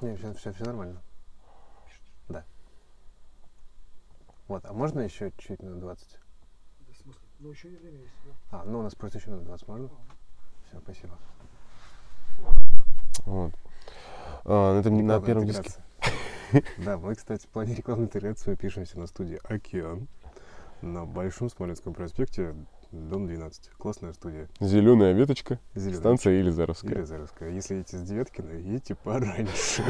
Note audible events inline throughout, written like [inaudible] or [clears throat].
Не, все, все, все нормально. Да. Вот, а можно еще чуть минут 20? Да, в смысле? Ну, еще не время есть. да. А, ну у нас просто еще минут 20 можно? Все, спасибо. Вот. А, на, этом, на первом диске. [laughs] Да, мы, кстати, в плане рекламной интеграции пишемся на студии «Океан» на Большом Смоленском проспекте, дом 12. Классная студия. Зеленая веточка, Зелёная. станция Елизаровская. Елизаровская. Если едете с Девяткина, едете пораньше.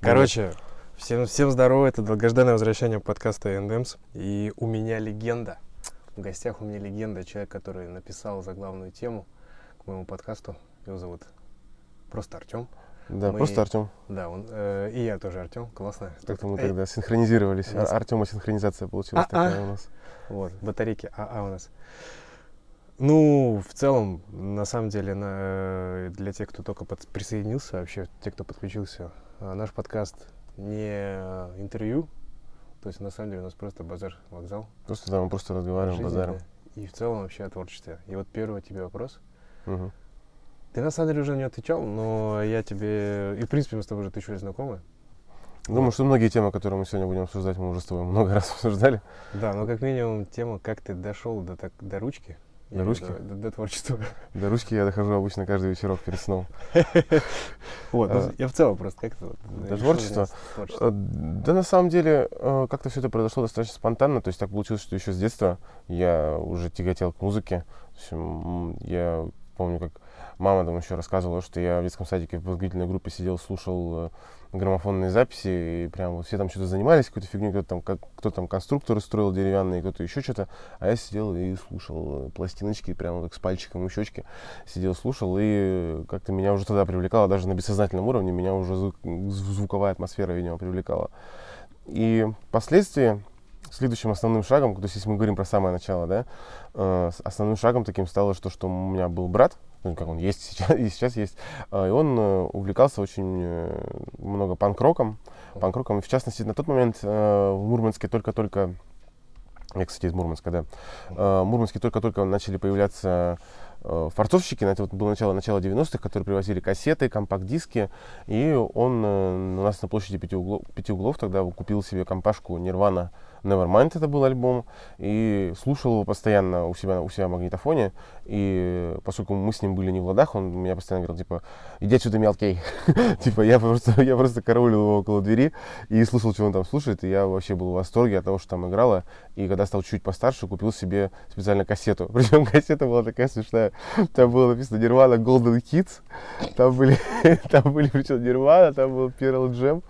Короче, всем, всем здорово, это долгожданное возвращение подкаста Эндемс. И у меня легенда. В гостях у меня легенда, человек, который написал заглавную тему к моему подкасту. Его зовут просто Артем. Да, Мы- просто Артем. Да, он, э, и я тоже Артем, классно. Как-то мы Эй, тогда синхронизировались. нас- Артема синхронизация получилась А-а. такая у нас. Вот, батарейки АА у нас. Ну, в целом, на самом деле, на, э, для тех, кто только под- присоединился, вообще, те, кто подключился, а, наш подкаст не э, интервью, то есть, на самом деле, у нас просто базар, вокзал. Просто да, мы просто разговариваем, жизни, базарим. да. И в целом вообще о творчестве. И вот первый тебе вопрос. Мгм. Ты на самом деле уже не отвечал, но я тебе... И, в принципе, мы с тобой уже тысячу лет знакомы. Думаю, что многие темы, которые мы сегодня будем обсуждать, мы уже с тобой много [laughs] раз обсуждали. Да, но как минимум тема, как ты дошел до, так, до ручки. До или ручки? До, до- до творчества. До ручки я дохожу обычно каждый вечерок перед сном. [laughs] Вот, ну, А, я в целом просто как-то... до творчества? Э, Да, на самом деле, э, как-то все это произошло достаточно спонтанно. То есть так получилось, что еще с детства я уже тяготел к музыке. То есть, м, я помню, как мама там еще рассказывала, что я в детском садике в подготовительной группе сидел, слушал э, граммофонные записи, и прям вот все там что-то занимались, какой-то фигней, кто-то там, как, кто там конструкторы строил деревянные, кто-то еще что-то, а я сидел и слушал э, пластиночки, прямо так с пальчиком у щечки, сидел, слушал, и как-то меня уже тогда привлекало, даже на бессознательном уровне, меня уже звук- зв- звуковая атмосфера, видимо, привлекала. И впоследствии следующим основным шагом, то есть если мы говорим про самое начало, да, э, основным шагом таким стало, что, что у меня был брат, ну, как он есть сейчас, [laughs] и сейчас есть, э, и он э, увлекался очень много панк-роком, панк-роком, в частности на тот момент в Мурманске только-только, я, кстати, из Мурманска, да, в Мурманске только-только начали появляться форцовщики, это вот было начало, начало 90-х, которые привозили кассеты, компакт-диски, и он у нас на площади пяти углов, пяти углов тогда купил себе компашку Nirvana Nevermind, это был альбом, и слушал его постоянно у себя, у себя в магнитофоне, и поскольку мы с ним были не в ладах, он меня постоянно говорил, типа, иди отсюда, мелкий, [laughs] типа, я просто, я просто караулил его около двери и слушал, что он там слушает, и я вообще был в восторге от того, что там играло, и когда стал чуть постарше, купил себе специально кассету, [laughs] причем кассета была такая смешная, там было написано Nirvana Golden Hits, там были, [laughs] там были причем Nirvana, там был Pearl Jam,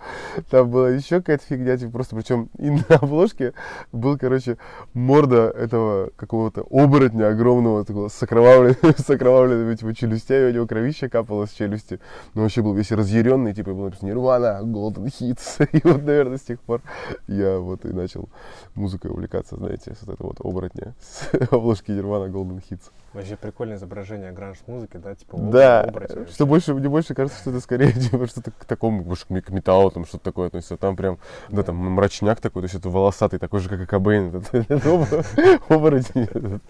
там была еще какая-то фигня, типа просто, причем и на обложке был, короче, морда этого какого-то оборотня огромного, такого с [laughs] окровавленными, с окровавленными типа, челюстями, у него кровище капало с челюсти. Ну, вообще был весь разъяренный, типа, и было написано Nirvana, Golden Hits. И вот, наверное, с тех пор я вот и начал музыкой увлекаться, знаете, с вот этого вот оборотня [laughs] с обложки Nirvana Golden Hits. Вообще прикольное изображение гранж-музыки, да, типа Да, оборотень что больше, мне больше кажется, что это скорее [laughs] типа, что-то к такому, больше к металлу, там что-то такое относится. Там прям, да, там мрачняк такой, то есть это волосатый, такой же, как и Кобейн, этот, этот обо- оборотень.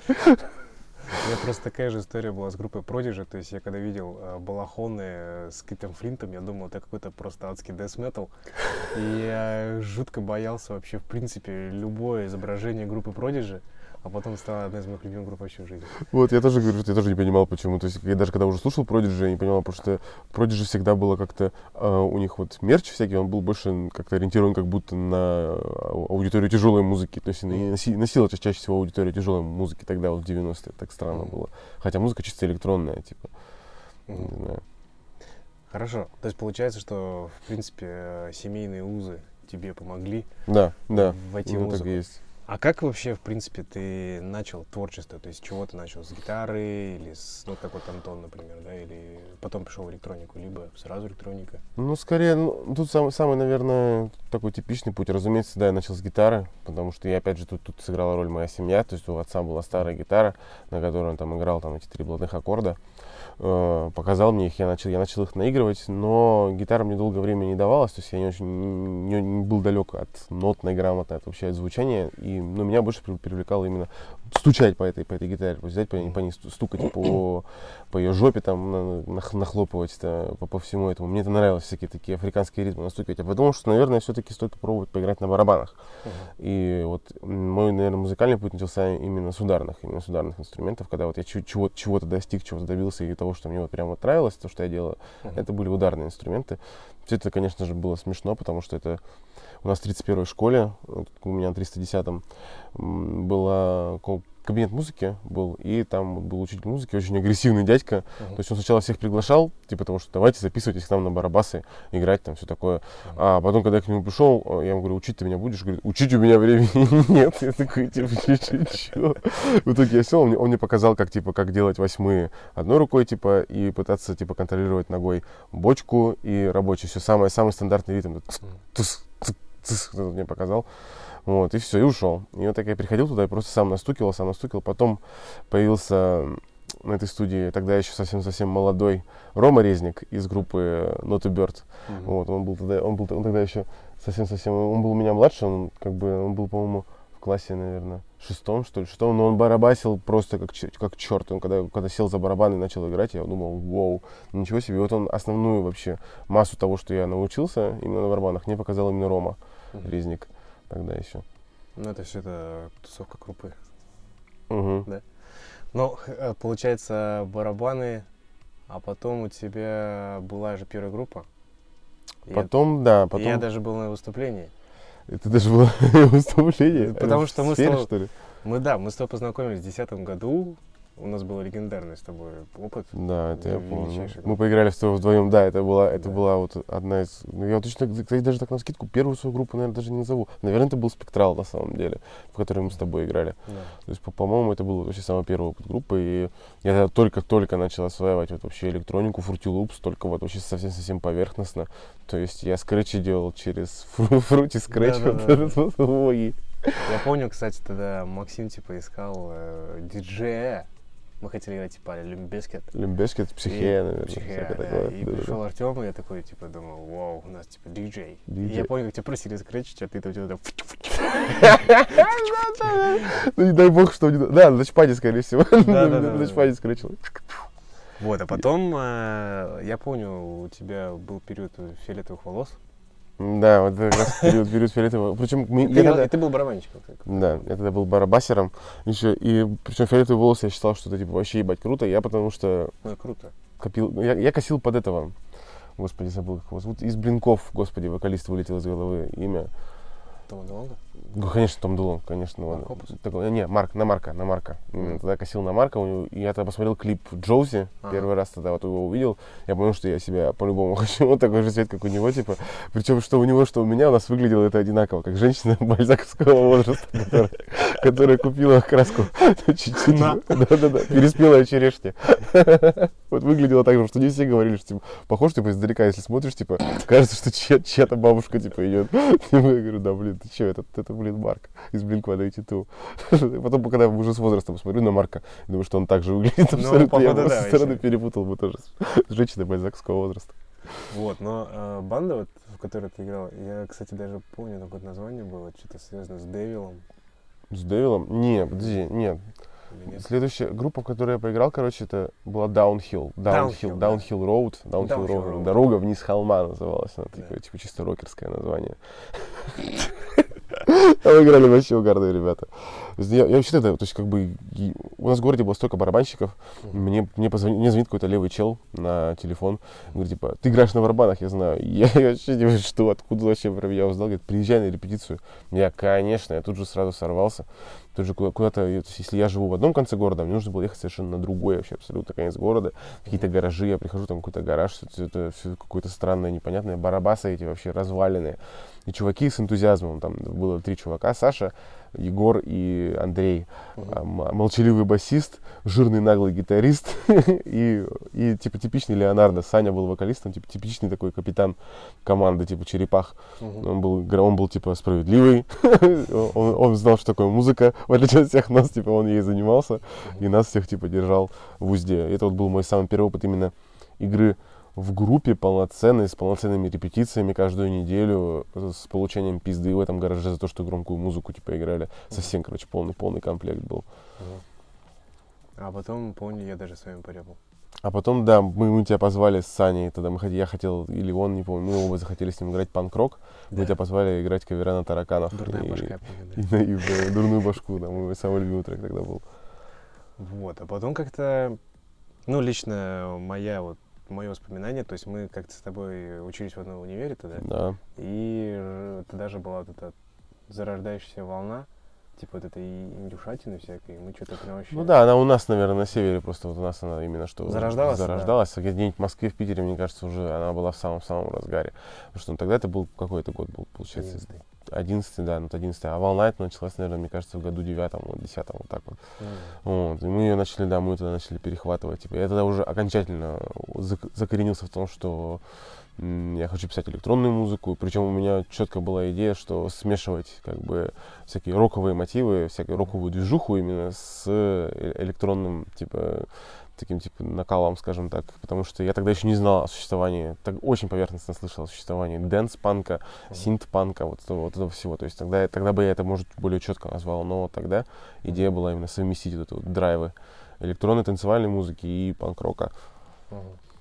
У меня просто такая же история была с группой Prodigy, то есть я когда видел э, балахоны э, с Китом Флинтом, я думал, это какой-то просто адский death metal. И я жутко боялся вообще, в принципе, любое изображение группы Prodigy, а потом стала одна из моих любимых групп вообще в жизни. Вот, я тоже говорю, что я тоже не понимал, почему. То есть, я даже когда уже слушал Prodigy, я не понимал, потому что Prodigy всегда было как-то, э, у них вот мерч всякий, он был больше как-то ориентирован как будто на ау- аудиторию тяжелой музыки. То есть, носи- носила ча- чаще всего аудитория тяжелой музыки тогда, вот в 90-е, так странно Мгм. было. Хотя музыка чисто электронная, типа, Мгм. не знаю. Хорошо. То есть получается, что, в принципе, семейные узы тебе помогли Да, да, войти в именно так музыку. и есть. А как вообще, в принципе, ты начал творчество? То есть чего ты начал? С гитары или с, ну, как вот Антон, например, да? Или потом пришел в электронику, либо сразу электроника? Ну, скорее, ну, тут самый, самый, наверное, такой типичный путь. Разумеется, да, я начал с гитары, потому что я, опять же, тут, тут сыграла роль моя семья. То есть у отца была старая гитара, на которой он там играл там эти три блатных аккорда. Э, показал мне их, я начал, я начал их наигрывать, но гитара мне долгое время не давалась, то есть я не очень не, не был далек от нотной грамоты, от вообще от звучания, и ну, меня больше при- привлекало именно стучать по этой, по этой гитаре, то есть взять по, ней- по ней сту- стукать по, по ее жопе, там, на- нах- нахлопывать это, по, по всему этому. Мне это нравилось, всякие такие африканские ритмы настукивать. Я подумал, что, наверное, все-таки стоит попробовать поиграть на барабанах. И вот мой, наверное, музыкальный путь начался именно с ударных, именно с ударных инструментов, когда вот я чего- чего-то достиг, чего-то добился, и того, что мне вот прям вот нравилось, то, что я делаю, Мгм. это были ударные инструменты. Все это, конечно же, было смешно, потому что это у нас в 31-й школе, у меня на 310-м, м, была кабинет музыки был, и там был учитель музыки, очень агрессивный дядька. Мгм. То есть он сначала всех приглашал, типа того, что давайте записывайтесь к нам на барабасы, играть там, все такое. А потом, когда я к нему пришел, э, я ему говорю, учить ты меня будешь? Говорит, учить у меня времени [laughs] нет. Я такой, типа, чё? В итоге я сел, он мне, он мне показал, как, типа, как делать восьмые одной рукой, типа, и пытаться, типа, контролировать ногой бочку и рабочий. Все самое, самый стандартный ритм. Тс, вот это мне показал. Вот, и все, и ушел. И вот так я приходил туда и просто сам настукивал, сам настукивал. Потом появился на этой студии тогда еще совсем-совсем молодой Рома Резник из группы Not a Bird. Мгм. Вот, он был тогда, он был он тогда еще совсем-совсем, он был у меня младше, он как бы, он был, по-моему, в классе, наверное, шестом, что ли, шестом, но он барабасил просто как, как черт. Он когда, когда сел за барабан и начал играть, я думал, вау, ничего себе. И вот он основную вообще массу того, что я научился именно на барабанах, мне показал именно Рома. Резник тогда еще. Ну, это все это тусовка крупы. Мгм. Ну, х- э, получается, барабаны, а потом у тебя была же первая группа. Я- Потом, да, и потом... Я даже был на выступлении. Это даже было [laughs] выступление. Потому что мы с тобой-? Мы, да, мы с тобой познакомились в 2010 году. У нас был легендарный с тобой опыт. Да, это я помню. Мы поиграли с тобой вдвоем, да, это была, это Да. была вот одна из... ну, Я точно, кстати, даже так на скидку первую свою группу, наверное, даже не назову. Наверное, это был Спектрал на самом деле, в которой мы с тобой играли. Да. То есть, по- по-моему, это был вообще самый первый опыт группы, и я тогда только-только начал осваивать вот вообще электронику, Loops, только вот вообще совсем-совсем поверхностно. То есть я скретчи делал через фру- [laughs] Fruity Scratch. Да-да-да. вот этот вот, ой. Я помню, кстати, тогда Максим типа искал э, диджея. Мы хотели играть типа Лимбескет. Лимбешкет, психея, наверное. Психея, да. такое. И Да-да-да. пришел Артем, и я такой, типа, думал, вау, у нас, типа, диджей. И Диджей. я помню, как тебя просили скретчить, а ты там что-то... [laughs] Ну, не дай бог, что... Да, на тачпаде, скорее всего. На тачпаде скретчил. Вот, а потом, э, я помню, у тебя был период фиолетовых волос. Да, вот это как раз период, период фиолетового. Причем мы, ты, я тогда- ты был барабанщиком. Да, я тогда был барабасером еще, и причем фиолетовые волосы я считал, что это типа вообще ебать круто, я потому что Ну, круто. копил, ну, я, я косил под этого, господи, забыл как его зовут, из Блинков, господи, вокалист вылетел из головы имя, Тома Делонга? Ну, конечно, Том Дулон, конечно. Марк он- такой- не, Марк, на Марка, на Марка. Именно Мгм. Тогда косил на Марка, у него- и я тогда посмотрел клип Джоузи, Ага. первый раз тогда вот его увидел, я понял, что я себя по-любому [laughs] хочу, вот такой же цвет, как у него, типа. Причем, что у него, что у меня, у нас выглядело это одинаково, как женщина [laughs] бальзаковского возраста, которая, которая купила краску [laughs] да-да-да, переспелая черешня. Вот выглядело так же, что не все говорили, что, типа, похож, типа, издалека, если смотришь, типа, кажется, что чья- чья-то бабушка, типа, идет. [laughs] Я говорю, да, блин, ты что, это, это, блин, Марк из Blink-182. [laughs] Потом, когда уже с возрастом смотрю на Марка, думаю, что он так же выглядит Ну, абсолютно. Я походу, просто да, со стороны перепутал бы тоже с женщиной бальзаковского возраста. Вот, но э, банда, вот, в которой ты играл, я, кстати, даже помню, какое название было, что-то связано с Девилом. С Девилом? Не, подожди, нет. Или нет? Следующая группа, в которой я поиграл, короче, это была Downhill. Downhill, Downhill, Road. Downhill Downhill Road. Road. Дорога вниз холма называлась. Она Да. такое, типа, чисто рокерское название. Там играли вообще угарные ребята. Я, я вообще тогда, то есть как бы, у нас в городе было столько барабанщиков, Мгм. мне, мне, позвони- мне звонит какой-то левый чел на телефон, говорит, типа, ты играешь на барабанах, я знаю. Я, [laughs] я вообще не что, откуда вообще про меня узнал, говорит, приезжай на репетицию. Я, конечно, я тут же сразу сорвался. Тут же куда- куда-то, если я живу в одном конце города, мне нужно было ехать совершенно на другой вообще абсолютно конец города. Какие-то гаражи, я прихожу, там какой-то гараж, все это все какое-то странное, непонятное, барабасы эти вообще разваленные. И чуваки с энтузиазмом, там было три чувака, Саша, Егор и Андрей. А, м- молчаливый басист, жирный наглый гитарист [laughs] и, и типа типичный Леонардо. Саня был вокалистом, типа типичный такой капитан команды, типа черепах. Мгм. Он был, он был типа справедливый, [laughs] он, он знал, что такое музыка, в отличие от всех нас, типа он ей занимался и нас всех типа держал в узде. Это вот был мой самый первый опыт именно игры в группе полноценной, с полноценными репетициями каждую неделю, с получением пизды в этом гараже за то, что громкую музыку типа играли. Совсем, короче, полный, полный комплект был. А потом, помню, я даже с вами порябал. А потом, да, мы, мы тебя позвали с Саней, тогда мы, хот- я хотел, или он, не помню, мы оба захотели с ним играть панк-рок. Мы Да. тебя позвали играть кавера на тараканов. Дурная и, башка, я помню, [laughs] И, да. на- и в дурную башку, да, мой самый любимый трек тогда был. Вот, а потом как-то, ну, лично моя вот, мое воспоминание, то есть мы как-то с тобой учились в одном универе тогда, Да. и тогда же была вот эта зарождающаяся волна, типа вот этой индюшатины всякой, мы что-то прям вообще... Ну да, она у нас, наверное, на севере, просто вот у нас она именно что Зарождалась, да. зарождалась. А где-нибудь в Москве, в Питере, мне кажется, уже она была в самом-самом разгаре. Потому что ну, тогда это был какой-то год был, получается, 11-й. 11 да, ну, 11 А волна это началась, наверное, мне кажется, в году девятом, вот, десятом, вот так вот. Ну, Вот, и мы ее начали, да, мы тогда начали перехватывать. Типа, я тогда уже окончательно зак- закоренился в том, что я хочу писать электронную музыку. Причем у меня четко была идея, что смешивать как бы всякие роковые мотивы, всякую роковую движуху именно с э- электронным, типа, таким типа накалом, скажем так, потому что я тогда еще не знал о существовании, так очень поверхностно слышал о существовании дэнс-панка, синт-панка, вот этого, вот этого всего. То есть тогда, тогда бы я это, может, более четко назвал, но тогда идея была именно совместить вот это вот драйвы электронной танцевальной музыки и панк-рока.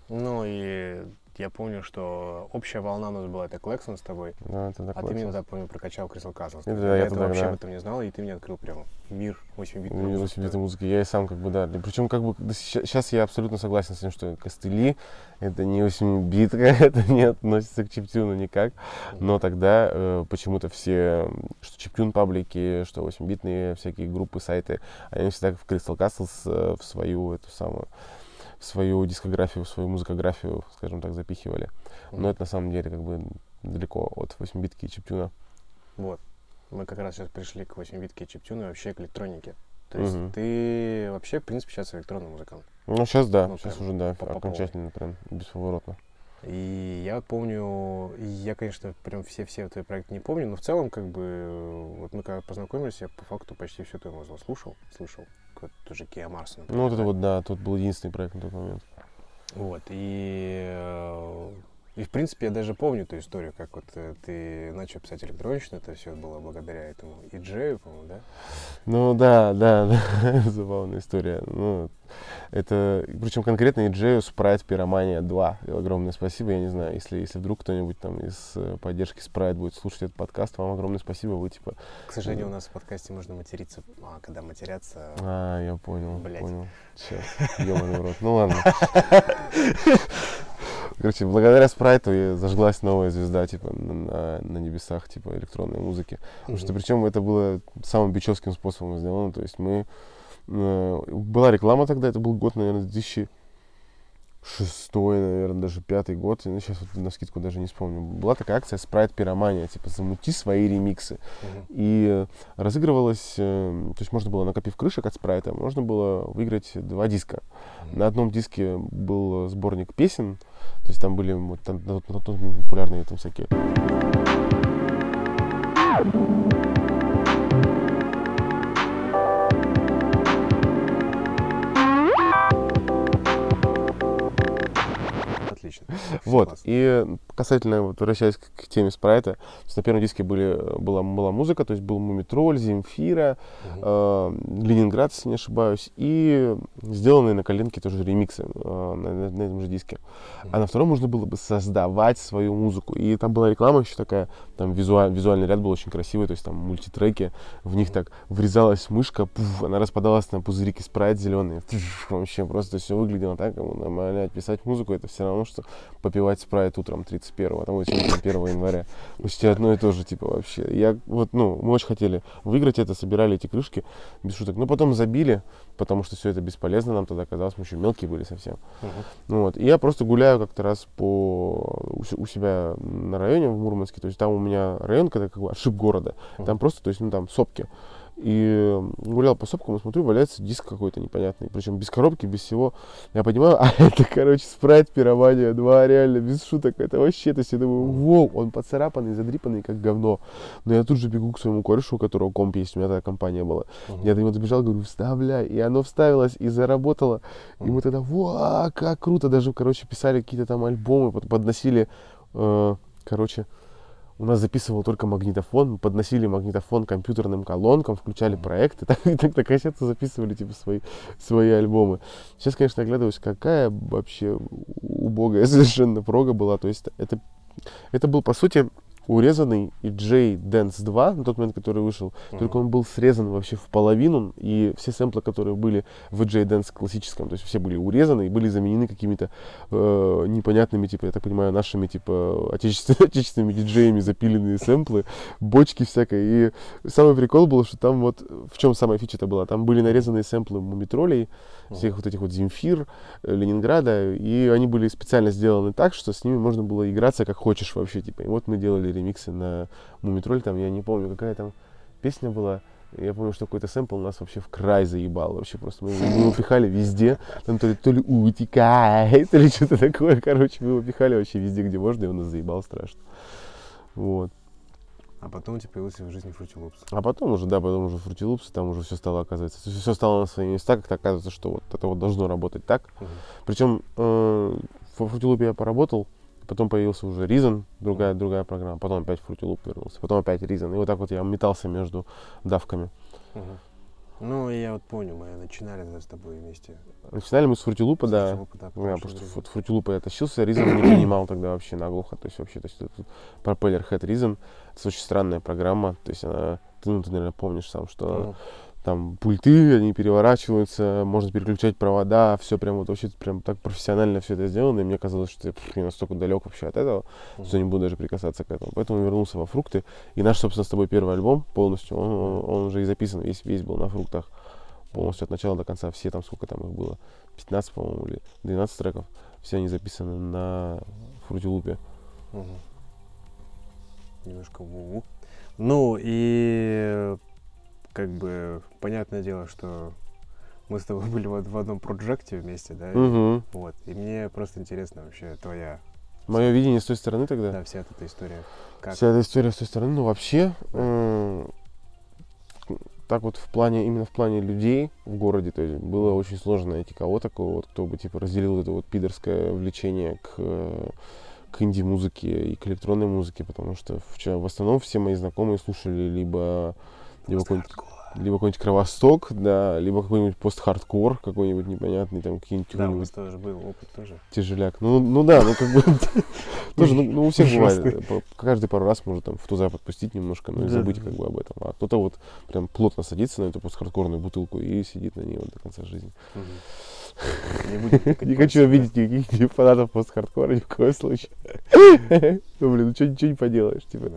Ну и я помню, что общая волна у нас была, это Клэксон с тобой, Ну, это а ты меня тогда, помню, прокачал Castles. Это Я, я этого тогда, вообще да. об этом не знал, и ты мне открыл прям мир 8-битной Ну, музыки. 8 музыки. Я и сам как бы, да. Причем как бы сейчас я абсолютно согласен с тем, что костыли это не 8 битка, [laughs] это не относится к чиптюну никак. Но тогда э, почему-то все, что чиптюн паблики, что 8-битные всякие группы, сайты, они всегда в Crystal Castles э, в свою эту самую в свою дискографию, в свою музыкографию, скажем так, запихивали. Но это на самом деле как бы далеко от 8-битки и чиптюна. Вот. Мы как раз сейчас пришли к 8-битке и чиптюну и вообще к электронике. То есть Мгм. ты вообще, в принципе, сейчас электронный музыкант. Ну, сейчас да, Ну, сейчас уже да, по- окончательно прям бесповоротно. И я вот помню, я, конечно, прям все-все твои проекты не помню, но в целом, как бы, вот мы когда познакомились, я по факту почти всю твою музыку слушал, слышал, как тоже Киа Марс, например, Ну, вот это да. вот, да, тут был единственный проект на тот момент. Вот, и, э, и в принципе, я даже помню ту историю, как вот э, ты начал писать электронично, это все было благодаря этому и Джею, по-моему, да? Ну, да, да, [laughs] да, забавная история. Ну, это, причем конкретно Иджею Sprite Пиромания 2. Огромное спасибо, я не знаю, если, если вдруг кто-нибудь там из э, поддержки Sprite будет слушать этот подкаст, вам огромное спасибо, вы типа... К сожалению, у нас в подкасте можно материться, а когда матерятся... А, я понял, Блядь. понял. Сейчас, ебаный в рот. Ну, ладно. [laughs] Короче, благодаря спрайту я зажглась новая звезда, типа, на, на- небесах, типа, электронной музыки. Потому что, причем, это было самым бичевским способом сделано. То есть мы... э, была реклама тогда, это был год, наверное, 2006, наверное, даже пятый год. Я сейчас вот на скидку даже не вспомню. Была такая акция Sprite Пиромания, типа, замути свои ремиксы. Мгм. И э, разыгрывалось, э, то есть можно было, накопив крышек от спрайта, можно было выиграть два диска. На одном диске был сборник песен, то есть там были вот, там, популярные там всякие. Отлично. Вот. Классно. И касательно, вот, возвращаясь к, к теме спрайта, на первом диске были, была, была музыка, то есть был Мумитроль, Земфира, Мгм. э, Ленинград, если не ошибаюсь, и сделанные на коленке тоже ремиксы э, на, на- на этом же диске. А на втором нужно было бы создавать свою музыку. И там была реклама еще такая, там визуаль, визуальный ряд был очень красивый, то есть там мультитреки, в них так врезалась мышка, пуф, она распадалась на пузырики спрайт зеленые. Вообще просто все выглядело так, кому нормально писать музыку, это все равно, что попивать спрайт утром 31-го, там, сегодня [coughs] 1 января. Почти одно и то же, типа, вообще. Я вот, ну, мы очень хотели выиграть это, собирали эти крышки, без шуток. Но потом забили, потому что все это бесполезно нам тогда казалось, мы еще мелкие были совсем. Ну Вот. И я просто гуляю как-то раз по у, се- у себя на районе в Мурманске. То есть там у меня район, когда как бы отшиб города. Мгм. Там просто, то есть, ну там сопки. И гулял по сопкам и смотрю, валяется диск какой-то непонятный. Причем без коробки, без всего. Я понимаю, [laughs] а это, короче, спрайт пиромания 2, реально, без шуток. Это вообще, то есть я думаю, воу, он поцарапанный, задрипанный, как говно. Но я тут же бегу к своему корешу, у которого комп есть, у меня такая компания была. Я до него добежал, говорю, вставляй. И оно вставилось и заработало. И мы тогда, вау, как круто. Даже, короче, писали какие-то там альбомы, под- подносили, э, короче, у нас записывал только магнитофон, мы подносили магнитофон к компьютерным колонкам, включали проекты, [laughs] так, так на кассету записывали типа свои, свои альбомы. Сейчас, конечно, оглядываюсь, какая вообще убогая [laughs] совершенно прога была. То есть это, это был, по сути, урезанный EJ Dance 2, на тот момент, который вышел, только он был срезан вообще в половину, и все сэмплы, которые были в EJ Dance классическом, то есть все были урезаны и были заменены какими-то э, непонятными, типа, я так понимаю, нашими, типа, отечественными, [laughs] отечественными диджеями запиленные сэмплы, бочки всякой. И самый прикол был, что там вот, в чем самая фича-то была, там были нарезанные сэмплы мумитролей, всех вот этих вот Земфир, э, Ленинграда, и они были специально сделаны так, что с ними можно было играться как хочешь вообще, типа. И вот мы делали ремиксы на Мумитроль, там, я не помню, какая там песня была, я помню, что какой-то сэмпл нас вообще в край заебал. Вообще просто мы, его пихали везде. Там то ли, то ли утекай, то [laughs] ли что-то такое. Короче, мы его пихали вообще везде, где можно, и он нас заебал страшно. Вот. А потом у тебя появился в жизни Loops. А потом уже, да, потом уже Loops, там уже все стало, оказывается, все стало на свои места, как-то оказывается, что вот это вот должно работать так. Мгм. Причем э, в Loop я поработал, потом появился уже Reason, другая, другая программа, потом опять Fruity Loop вернулся, потом опять Reason. И вот так вот я метался между давками. Мгм. Ну, я вот помню, мы начинали да, с тобой вместе. Начинали мы с с да. Loop, да, потому что Loop я тащился, Reason не принимал тогда вообще наглухо. То есть вообще, то есть это пропеллер Head Reason. Это очень странная программа. То есть она, ты, ну, ты, наверное, помнишь сам, что Ну, там пульты, они переворачиваются, можно переключать провода, все прям вот вообще прям так профессионально все это сделано, и мне казалось, что я я настолько далек вообще от этого, что не буду даже прикасаться к этому. Поэтому вернулся во фрукты, и наш, собственно, с тобой первый альбом полностью, он, он, он уже и записан, весь, весь был на фруктах, полностью от начала до конца, все там, сколько там их было, 15, по-моему, или 12 треков, все они записаны на фрутилупе. Мгм. Немножко ву Ну и как бы понятное дело, что мы с тобой [laughs] были вот в одном проекте вместе, да? и- Угу. Вот. И мне просто интересно вообще твоя, Мое видение с той стороны тогда. да, вся эта история. Как? Вся эта история с той стороны, ну вообще, м, так вот в плане, именно в плане людей в городе, то есть было очень сложно найти кого такого, вот, кто бы типа разделил это вот пидорское влечение к, э, к инди-музыке и к электронной музыке, потому что в, в основном все мои знакомые слушали либо, либо какой-нибудь либо какой-нибудь кровосток, да, либо какой-нибудь пост-хардкор какой-нибудь непонятный, там какие-нибудь Да, у нас тоже был опыт тоже. тяжеляк. Ну, ну да, ну как бы [laughs] тоже, ну, ну, у всех бывает. Каждый пару раз может там в туза подпустить немножко, но и Да, забыть как бы об этом. А кто-то вот прям плотно садится на эту постхардкорную бутылку и сидит на ней вот до конца жизни. [laughs] Не хочу обидеть никаких ни фанатов постхардкора ни в коем случае. [laughs] Ну, блин, ну ничего не поделаешь, типа.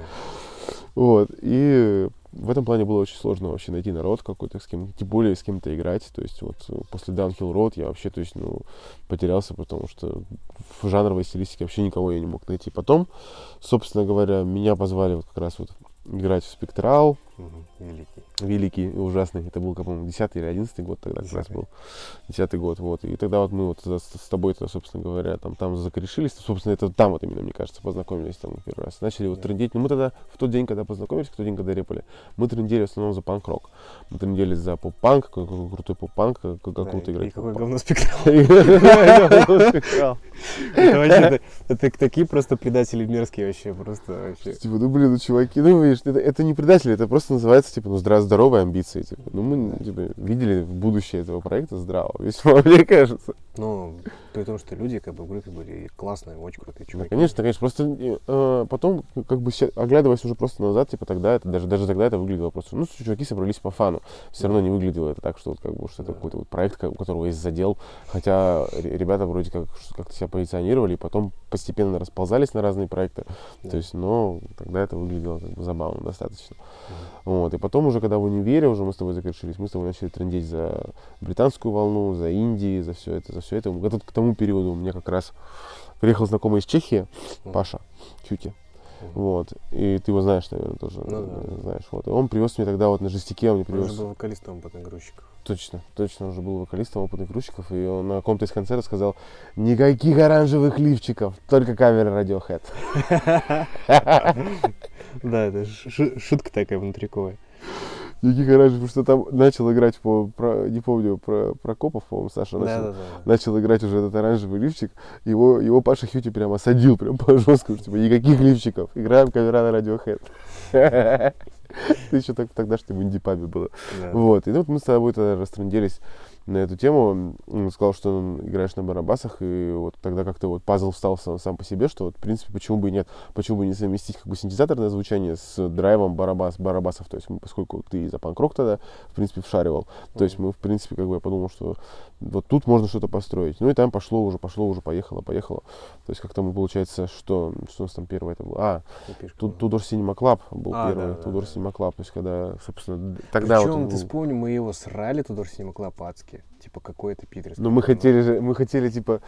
Вот. И в этом плане было очень сложно вообще найти народ какой-то, с кем, тем более с кем-то играть. То есть вот э, после Downhill Road я вообще, то есть, ну, потерялся, потому что в жанровой стилистике вообще никого я не мог найти. Потом, собственно говоря, меня позвали вот как раз вот играть в Спектрал, Мгм. Великий. великий ужасный. Это был, как по-моему, 10 или 11 год тогда как раз был. Десятый год, вот. И тогда вот мы вот с, тобой, -то, собственно говоря, там, там закорешились. Собственно, это там вот именно, мне кажется, познакомились там первый раз. Начали вот Да. трендеть. Ну, мы тогда, в тот день, когда познакомились, в тот день, когда репали, мы трендели в основном за панк-рок. Мы трендели за поп-панк, какой, крутой поп-панк, как, как Да, круто играть И какой [laughs] говно спектакль. Это такие просто предатели мерзкие вообще, просто вообще. Типа, ну блин, ну чуваки, ну видишь, это не предатели, это просто называется, типа, ну здра- здоровые амбиции. Типа. Ну мы, типа, видели будущее этого проекта здраво, весьма, [laughs] мне кажется. Ну, при том, что люди как бы в группе были классные, очень крутые Да, чуваки. конечно, конечно. Просто э, потом, как бы оглядываясь уже просто назад, типа тогда это даже даже тогда это выглядело просто. Ну, чуваки собрались по фану. Все равно не выглядело это так, что вот как бы что это Да. какой-то вот проект, у которого есть задел. Хотя ре- ребята вроде как как-то себя позиционировали, и потом постепенно расползались на разные проекты. Да. То есть, но тогда это выглядело как бы забавно достаточно. Вот. И потом уже, когда в универе уже мы с тобой закрешились, мы с тобой начали трендеть за британскую волну, за Индии, за все это, за все это. Вот к тому периоду у меня как раз приехал знакомый из Чехии. Паша Кюти. Вот. И ты его знаешь, наверное, тоже. Ну да. э, Знаешь. Вот. И он привез мне тогда вот на жестике, он мне Он же привез. был вокалистом опытных грузчиков. Точно, точно, он уже был вокалистом опытных грузчиков, и он на каком-то из концертов сказал, никаких оранжевых лифчиков, только каверы Radiohead. [laughs] [laughs] Да, это шутка такая внутриковая. Никаких оранжевых, потому что там начал играть, по, про, не помню, про Прокопов, по-моему, Саша начал, Да, да, да. начал играть уже этот оранжевый лифчик, его, его Паша Хьюти прям осадил, прям по жесткому, типа, никаких лифчиков, играем кавера на Radiohead. [laughs] Ты еще так в тогдашнем инди-пабе было. Да. Вот, и вот мы с тобой тогда растрындились на эту тему. Он сказал, что ну, играешь на барабасах, и вот тогда как-то вот пазл встал сам, сам по себе, что вот, в принципе, почему бы и нет, почему бы не совместить как бы синтезаторное звучание с драйвом барабас, барабасов, то есть мы, поскольку ты за панк-рок тогда, в принципе, вшаривал, то есть мы, в принципе, как бы я подумал, что вот тут можно что-то построить. Ну и там пошло уже, пошло уже, поехало, поехало. То есть как-то мы, получается, что, что у нас там первое это было? А, тут. Tudor Cinema Club был А, первый, да, да. Cinema Club, то есть когда, собственно, тогда Причем, вот... ты вспомни, мы его срали Тудор Синема Клопацки. Типа какой-то питерский. Ну, мы пацан. хотели же, мы хотели, типа,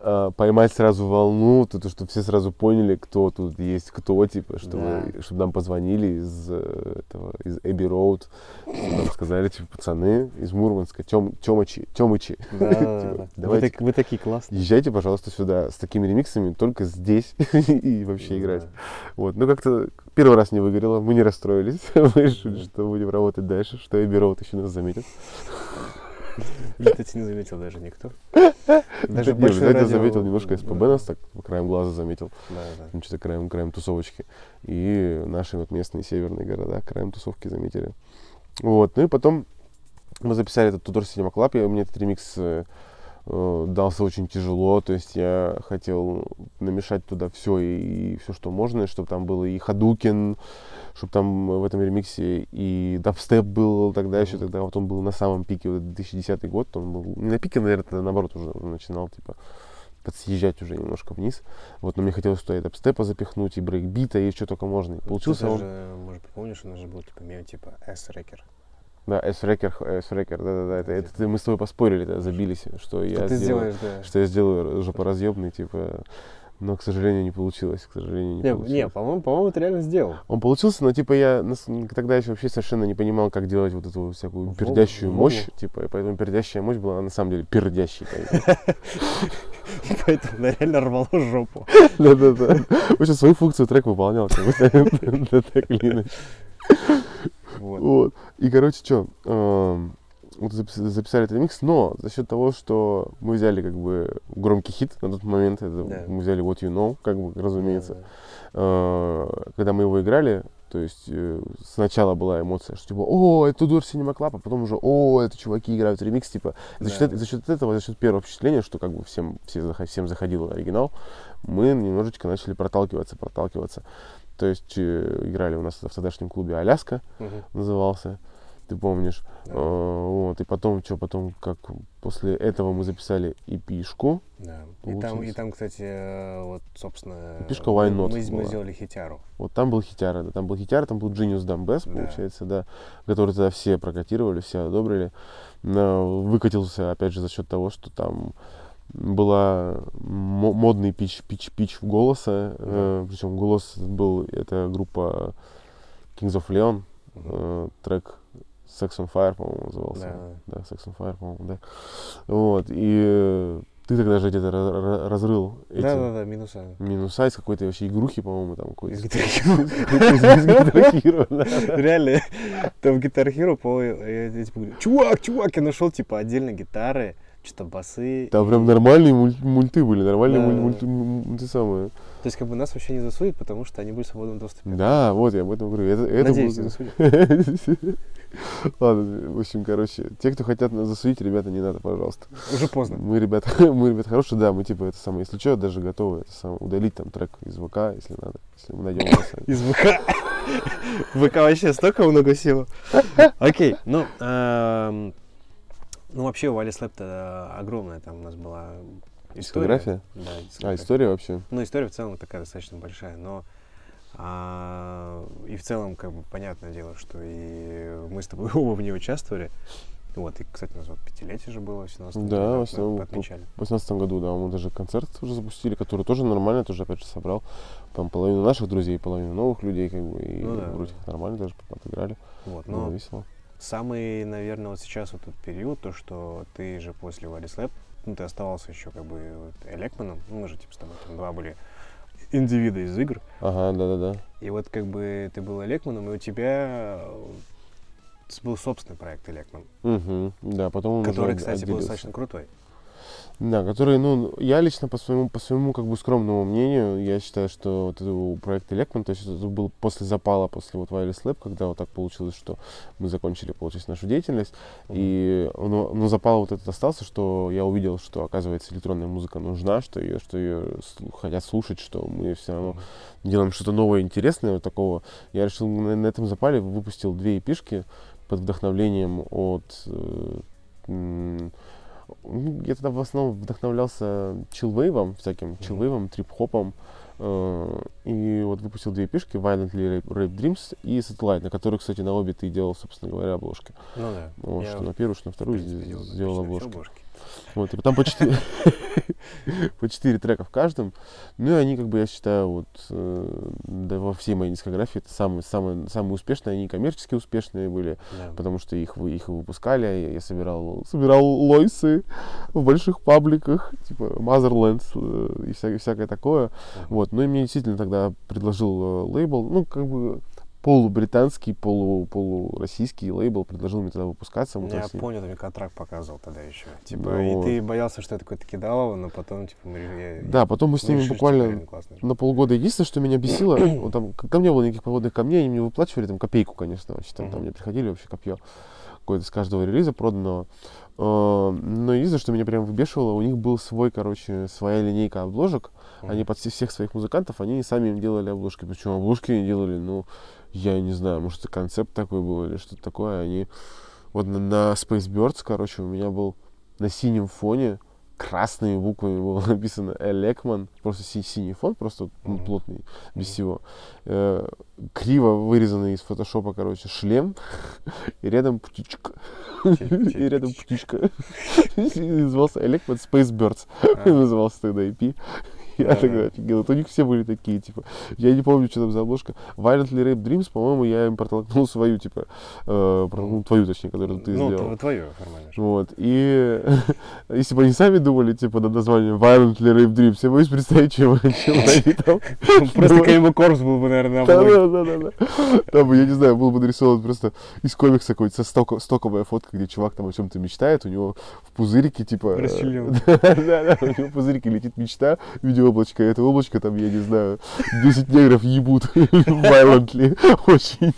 э, поймать сразу волну, то, то, чтобы все сразу поняли, кто тут есть кто, типа, чтобы, чтобы нам позвонили из э, этого, из Эбби Роуд, нам сказали, типа, пацаны из Мурманска, Тем, Темычи, Темычи, [laughs] Да, да, да, Типа, да. Вы, давайте. так- вы такие классные. езжайте, пожалуйста, сюда с такими ремиксами, только здесь [laughs] и вообще играть. Да. Вот, ну как-то первый раз не выгорело, мы не расстроились, [laughs] мы решили, что будем работать дальше, что Эбби Роуд еще нас заметит. Кстати, не заметил даже никто. Даже не, я заметил немножко СПБ нас так краем глаза заметил. Да, да. Ну, что-то краем, краем тусовочки. И наши вот местные северные города краем тусовки заметили. Вот. Ну и потом мы записали этот Cinema Club, и мне этот ремикс э, дался очень тяжело, то есть я хотел намешать туда все и, все, что можно, чтобы там было и Хадукин, чтобы там в этом ремиксе и дабстеп был тогда еще, тогда вот он был на самом пике, вот 2010 год, он был не на пике, наверное, тогда наоборот уже начинал, типа, подсъезжать уже немножко вниз. Вот, но мне хотелось туда и дабстепа запихнуть, и брейкбита, и что только можно. И получился он... может, помнишь, у нас же был типа мем типа S-рекер. Да, S-рекер, S-рекер, да-да-да, это, это мы с тобой поспорили, да, забились, что я Что ты сделаю, сделаешь, да. что я сделаю жопоразъебный, типа, но, к сожалению, не получилось, к сожалению, не, Не, получилось. не, по-моему, по-моему, ты реально сделал. Он получился, но, типа, я тогда еще вообще совершенно не понимал, как делать вот эту всякую Вову- пердящую вову. мощь, типа, и поэтому пердящая мощь была на самом деле пердящей. [laughs] Поэтому она реально рвало жопу. [laughs] Да-да-да. В общем, свою функцию трек выполнял, как бы, [laughs] так или иначе. Вот. Вот. И, короче, что, вот запис- записали этот ремикс, но за счет того, что мы взяли как бы громкий хит на тот момент, это Да. мы взяли What You Know, как бы, разумеется, Да, э, когда мы его играли, то есть э, сначала была эмоция, что типа, о, это Tudor Cinema Club, а потом уже, о, это чуваки играют ремикс, типа, за счет, Да. за счет этого, за счет первого впечатления, что как бы всем, все, всем заходил оригинал, мы немножечко начали проталкиваться, проталкиваться. То есть э, играли у нас в тогдашнем клубе Аляска. Мгм. назывался, ты помнишь. Да. Э, вот, и потом, что потом, как после этого мы записали эпишку. Да. И там, и там, кстати, э, вот, собственно, Пишка Why мы, Not мы, мы сделали хитяру. Вот там был хитяра, да, там был хитяра, там был Genius Dumb Bass, Да. получается, да, который тогда все прокатировали, все одобрили. Но выкатился, опять же, за счет того, что там была мо- модный пич, пич, пич в голоса, э, причем голос был, это группа Kings of Leon, э, трек Sex on Fire, по-моему, назывался. Да. Да, Sex on Fire, по-моему, да. Вот, и э, ты тогда же где-то ра- ра- разрыл эти Да, да, да, минуса. минуса из какой-то вообще игрухи, по-моему, там какой-то. Из [laughs] да. Реально, там в Guitar Hero, по я, я типа говорю, чувак, чувак, я нашел типа отдельно гитары, что-то басы. Там прям нормальные муль- мульты были, нормальные Да, муль- мульты, м- те самые. То есть как бы нас вообще не засудят, потому что они были в свободном доступе. Да, вот я об этом говорю. Это, это Надеюсь, было- не. [laughs] Ладно, в общем, короче, те, кто хотят нас засудить, ребята, не надо, пожалуйста. Уже поздно. Мы, ребята, [laughs] мы, ребята, хорошие, да, мы, типа, это самое, если что, даже готовы это самое, удалить там трек из ВК, если надо, если мы найдем его сами. [laughs] Из ВК. ВК вообще столько много всего. Окей, ну, эм, ну вообще у Вали Слэпта огромная там у нас была история. Дискография? Да, А, дискография. история вообще? Ну, история в целом такая достаточно большая, но а, и в целом, как бы, понятное дело, что и мы с тобой [laughs] оба в ней участвовали. Вот, и, кстати, у нас вот пятилетие же было в 17 Да, году, в основном отмечали. В 2018 году, да, мы даже концерт уже запустили, который тоже нормально, тоже опять же собрал там половину наших друзей, половину новых людей, как бы, и Ну да, вроде да. нормально даже отыграли, Вот, было но весело. Самый, наверное, вот сейчас вот этот период, то, что ты же после Валис Лэб, ну, ты оставался еще как бы вот Элекманом, ну, мы же, типа, с тобой там два были индивида из игр, Ага, да-да-да. и вот как бы ты был Элекманом, и у тебя э, был собственный проект Элекман, Мгм, да, потом он который, от- кстати, был отделился. достаточно крутой. Да, который, ну, я лично по своему, по своему как бы скромному мнению, я считаю, что вот этот проект Элекман, то есть это был после запала, после вот Wireless Lab, когда вот так получилось, что мы закончили, получается, нашу деятельность, и, ну, но запал вот этот остался, что я увидел, что, оказывается, электронная музыка нужна, что ее, что ее хотят слушать, что мы все равно делаем что-то новое, интересное, вот такого. Я решил на, на этом запале, выпустил две эпишки под вдохновлением от... э, я тогда в основном вдохновлялся чилвейвом, всяким чилвейвом, трип-хопом. э, И вот выпустил две эпишки, Violently Rape, Rape Dreams и Satellite, на которых, кстати, на обе ты делал, собственно говоря, обложки. Ну да. Вот, Я, что на первую, что на вторую принципе, сделал практически все обложки. Вот, и там по четыре, [laughs] по четыре трека в каждом. Ну и они, как бы, я считаю, вот э, да, во всей моей дискографии это самые, самые, самые успешные, они коммерчески успешные были, Да. потому что их, их выпускали, я, я собирал, собирал лойсы в больших пабликах, типа Motherland э, и вся- всякое такое. Мгм. Вот, ну и мне действительно тогда предложил э, лейбл, ну, как бы полубританский, полу, полуроссийский лейбл предложил мне тогда выпускаться. там Я ним- помню, ты мне контракт показывал тогда еще. Типа, Ну и вот. ты боялся, что это какое-то кидалово, но потом, типа, мы я- Да, потом мы с ними решили, что буквально на полгода. Единственное, что меня бесило, [clears throat] вот там, к- там не было никаких подводных камней, они мне выплачивали там копейку, конечно, вообще там, там Мгм. мне приходили вообще копье какое-то с каждого релиза проданного. Э, Но единственное, что меня прям выбешивало, у них был свой, короче, своя линейка обложек. Они Мгм. под все- всех своих музыкантов, они сами им делали обложки. Причем обложки они делали, ну, я не знаю, может, это концепт такой был или что-то такое. Они вот на, на Space Birds, короче, у меня был на синем фоне красными буквами [laughs] было написано Элекман, просто си- синий фон, просто ну, плотный, без Мгм. всего. Э, криво вырезанный из фотошопа, короче, шлем, [laughs] и рядом птичка. И рядом птичка? [laughs] назывался Элекман Space Birds. А, Назывался тогда EP. Я Да, тогда да. офигел. Вот у них все были такие, типа, я не помню, что там за обложка. Violently Rape Dreams, по-моему, я им протолкнул [laughs] свою, типа, э, протолкнул твою, точнее, которую ты Ну, сделал. тв- твое формально. же. Вот, и [laughs] если бы они сами думали, типа, над названием Violently Rape Dreams, я боюсь представить, чем, они [laughs] там. Просто Корпс был бы, наверное, на Да, да, да, да. Там, бы, я не знаю, был бы нарисован просто из комикса какой-то стоковая фотка, где чувак там о чем-то мечтает, у него в пузырике, типа... э, Расчленён. Да, да, да, у него в пузырике летит мечта в и это облачко там, я не знаю, 10 негров ебут [laughs] violently, очень.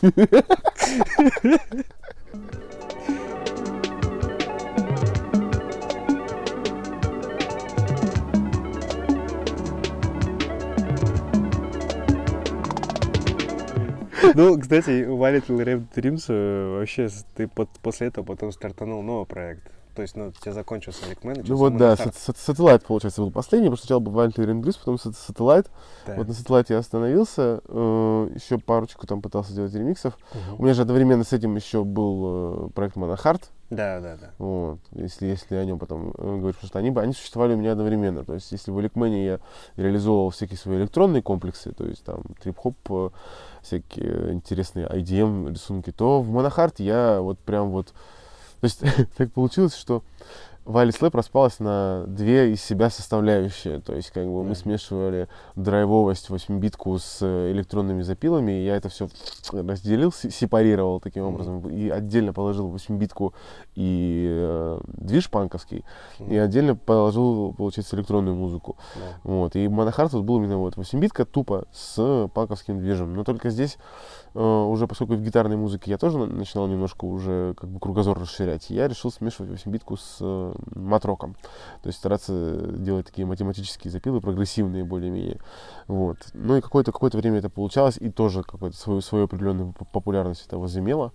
Ну, кстати, Little Rap Dreams э, вообще ты под- после этого потом стартанул новый проект. То есть, ну, у тебя закончился Ликмен, Ну вот, да, сат- сат- Satellite, получается, был последний, потому что сначала был Rain Dreams, потом Satellite. Вот на Satellite я остановился, э, еще парочку там пытался делать ремиксов. У меня же одновременно с этим еще был э, проект Монохард, Да, да, да. Вот, если, если о нем потом э, говорить, потому что они, бы- они существовали у меня одновременно. То есть, если в Эликмене я реализовывал всякие свои электронные комплексы, то есть там трип-хоп, э, всякие интересные IDM рисунки, то в Монохарт я вот прям вот... То есть, [laughs] так получилось, что Вали Слэп распалась на две из себя составляющие. То есть, как бы мы смешивали драйвовость 8-битку с э, электронными запилами, и я это все [sniffs] разделил, се- сепарировал таким образом, и отдельно положил 8-битку и э, движ панковский, и отдельно положил, получается, электронную музыку. Вот. И Монохард вот был именно вот 8-битка тупо с панковским движем. Но только здесь уже, поскольку в гитарной музыке я тоже на- начинал немножко уже как бы кругозор расширять, я решил смешивать 8-битку с э, матроком. То есть стараться делать такие математические запилы, прогрессивные более-менее. Вот. Ну и какое-то какое время это получалось, и тоже какую-то свою, свою определенную поп- популярность это возымело.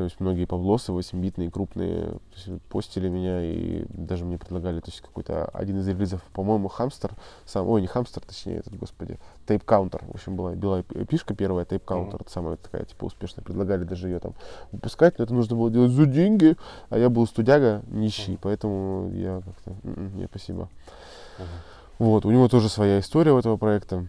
То есть многие паблосы 8-битные, крупные, то есть, постили меня и даже мне предлагали, то есть какой-то один из релизов, по-моему, Хамстер, сам, ой, не Хамстер, точнее, этот, господи, Tape Counter, в общем, была, была пишка первая, Counter, Мгм. это самая такая, типа, успешная, предлагали даже ее там выпускать, но это нужно было делать за деньги, а я был студяга, нищий, Мгм. поэтому я как-то, «М-м, не, спасибо. Мгм. Вот, у него тоже своя история у этого проекта.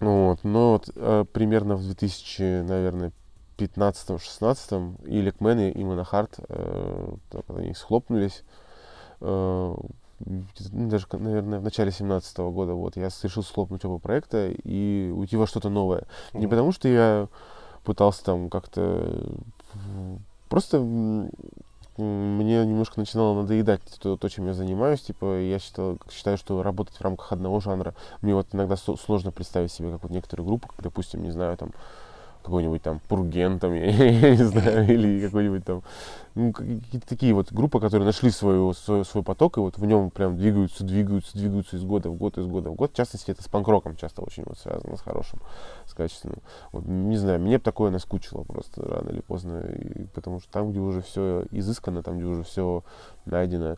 Вот, но вот, э, примерно в 2000, наверное, 15-16 и Лекмен, и, и Монахарт, э, так, они схлопнулись, э, ну, даже, наверное, в начале 17 года, вот, я решил схлопнуть оба проекта и уйти во что-то новое. Не Мгм. потому, что я пытался там как-то... м, Просто мне немножко начинало надоедать то, то, чем я занимаюсь. Типа, я считал, считаю, что работать в рамках одного жанра мне вот иногда сложно представить себе, как вот некоторые группы, как, допустим, не знаю, там, какой-нибудь там Пурген, там, я, [laughs] я не знаю, или какой-нибудь там, ну, какие-то такие вот группы, которые нашли свою, свой, свой поток, и вот в нем прям двигаются, двигаются, двигаются из года в год, из года в год. В частности, это с панк-роком часто очень вот связано, с хорошим, с качественным. Вот, не знаю, мне бы такое наскучило просто рано или поздно, и потому что там, где уже все изысканно, там, где уже все найдено,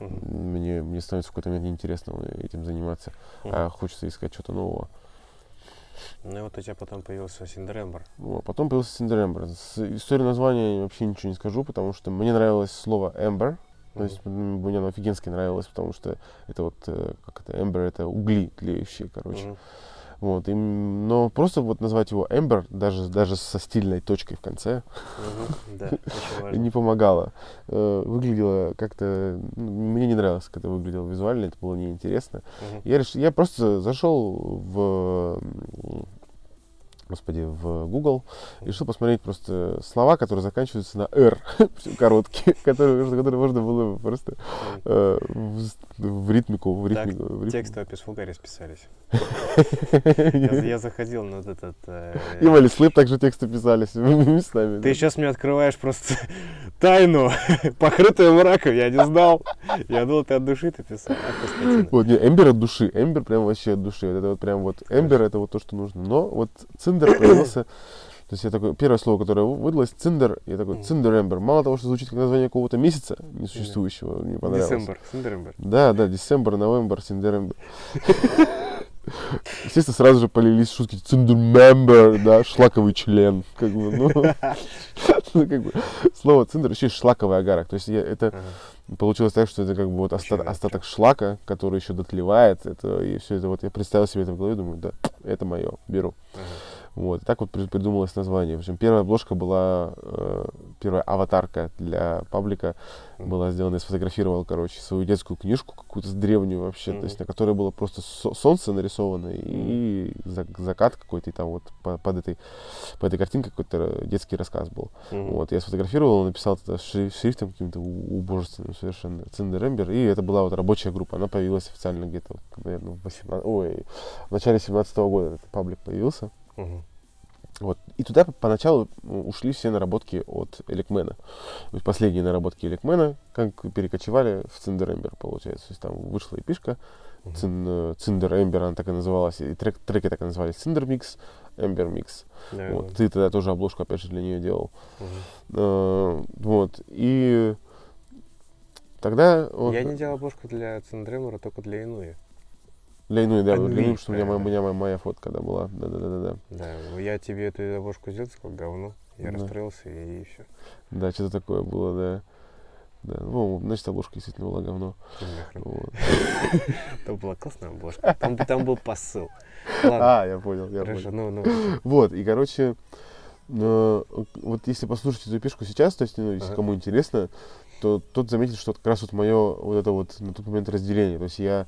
мне, мне становится в какой-то момент неинтересно этим заниматься, а хочется искать что-то нового. Ну и вот у тебя потом появился Синдерембр. А потом появился Синдерембер. С историей названия я вообще ничего не скажу, потому что мне нравилось слово Эмбер. То есть мне оно офигенски нравилось, потому что это вот, э, как это, Эмбер, это угли тлеющие, короче. Мгм. Вот, и, но просто вот назвать его Эмбер, даже, даже со стильной точкой в конце, не помогало. Э, Выглядело как-то... ну, Мне не нравилось, как это выглядело визуально, это было неинтересно. Я, просто зашел в, господи, в Google и решил посмотреть просто слова, которые заканчиваются на R, [laughs] короткие, [laughs] которые, которые можно было бы просто э, в, в ритмику, в Так, ритмику. в ритмику. Текстовые писфулгари списались. [laughs] Я, заходил на этот... э, И Вали Слэп также тексты писались местами. Ты сейчас мне открываешь просто тайну, покрытую мраком, я не знал. Я думал, ты от души ты писал. Вот, не, Ember от души. Ember прям вообще от души. Вот это вот прям вот Ember это вот то, что нужно. Но вот Cinder появился. То есть я такой, первое слово, которое вы- выдалось, Cinder, я такой, Мгм. Cinder Ember. Мало того, что звучит как название какого-то месяца несуществующего, мне понравилось. December, Cinderember. Да, да, December, November, Cinderember. [laughs] Естественно, сразу же полились шутки. Циндермембер, да, шлаковый член. Как бы, ну, [laughs] ну, как бы, слово циндер еще и шлаковый агарок. То есть я, это Ага. получилось так, что это как бы вот оста- остаток шлака, который еще дотлевает. Это, и все это вот я представил себе это в голове, думаю, да, это мое, беру. Ага. Вот, и так вот при- придумалось название. В общем, первая обложка была, э, первая аватарка для паблика была сделана, я сфотографировал, короче, свою детскую книжку какую-то древнюю вообще, то есть на которой было просто со- солнце нарисовано и за- закат какой-то, и там вот по- под этой, по этой картинке какой-то детский рассказ был. Мгм. Вот, я сфотографировал, написал это шри- шрифтом каким-то убожественным совершенно, Циндерембер, и это была вот рабочая группа, она появилась официально где-то, наверное, в, 18 ой, в начале 17 года этот паблик появился. Мгм. Вот. И туда поначалу м, ушли все наработки от Эликмена. То есть последние наработки Эликмена как перекочевали в Циндерембер, получается. То есть там вышла эпишка. Цин, э, Cinder Ember, она так и называлась. И трек, треки так и назывались Cinder Mix, Ember Mix. Вот. Ты тогда тоже обложку, опять же, для нее делал. Мгм. Э, вот. И тогда... вот, Я не делал обложку для Cinder Ember а, только для Инуи. Инуи, да, для Инуи, что у меня, моя, меня моя, моя фотка, да, была. Да-да-да-да. Да, я тебе эту обложку сделал, сказал, говно. Я Да. расстроился и все. Да, что-то такое было, да. Да, ну, значит, обложка действительно была говно. Вот. [laughs] Это была классная обложка. Там, там был посыл. Ладно, А, я понял, я хорошо, понял. ну, ну. Вот, и, короче, э, вот если послушать эту пешку сейчас, то есть, ну, если Ага. кому интересно, то тот заметит, что как раз вот мое вот это вот на тот момент разделение. То есть я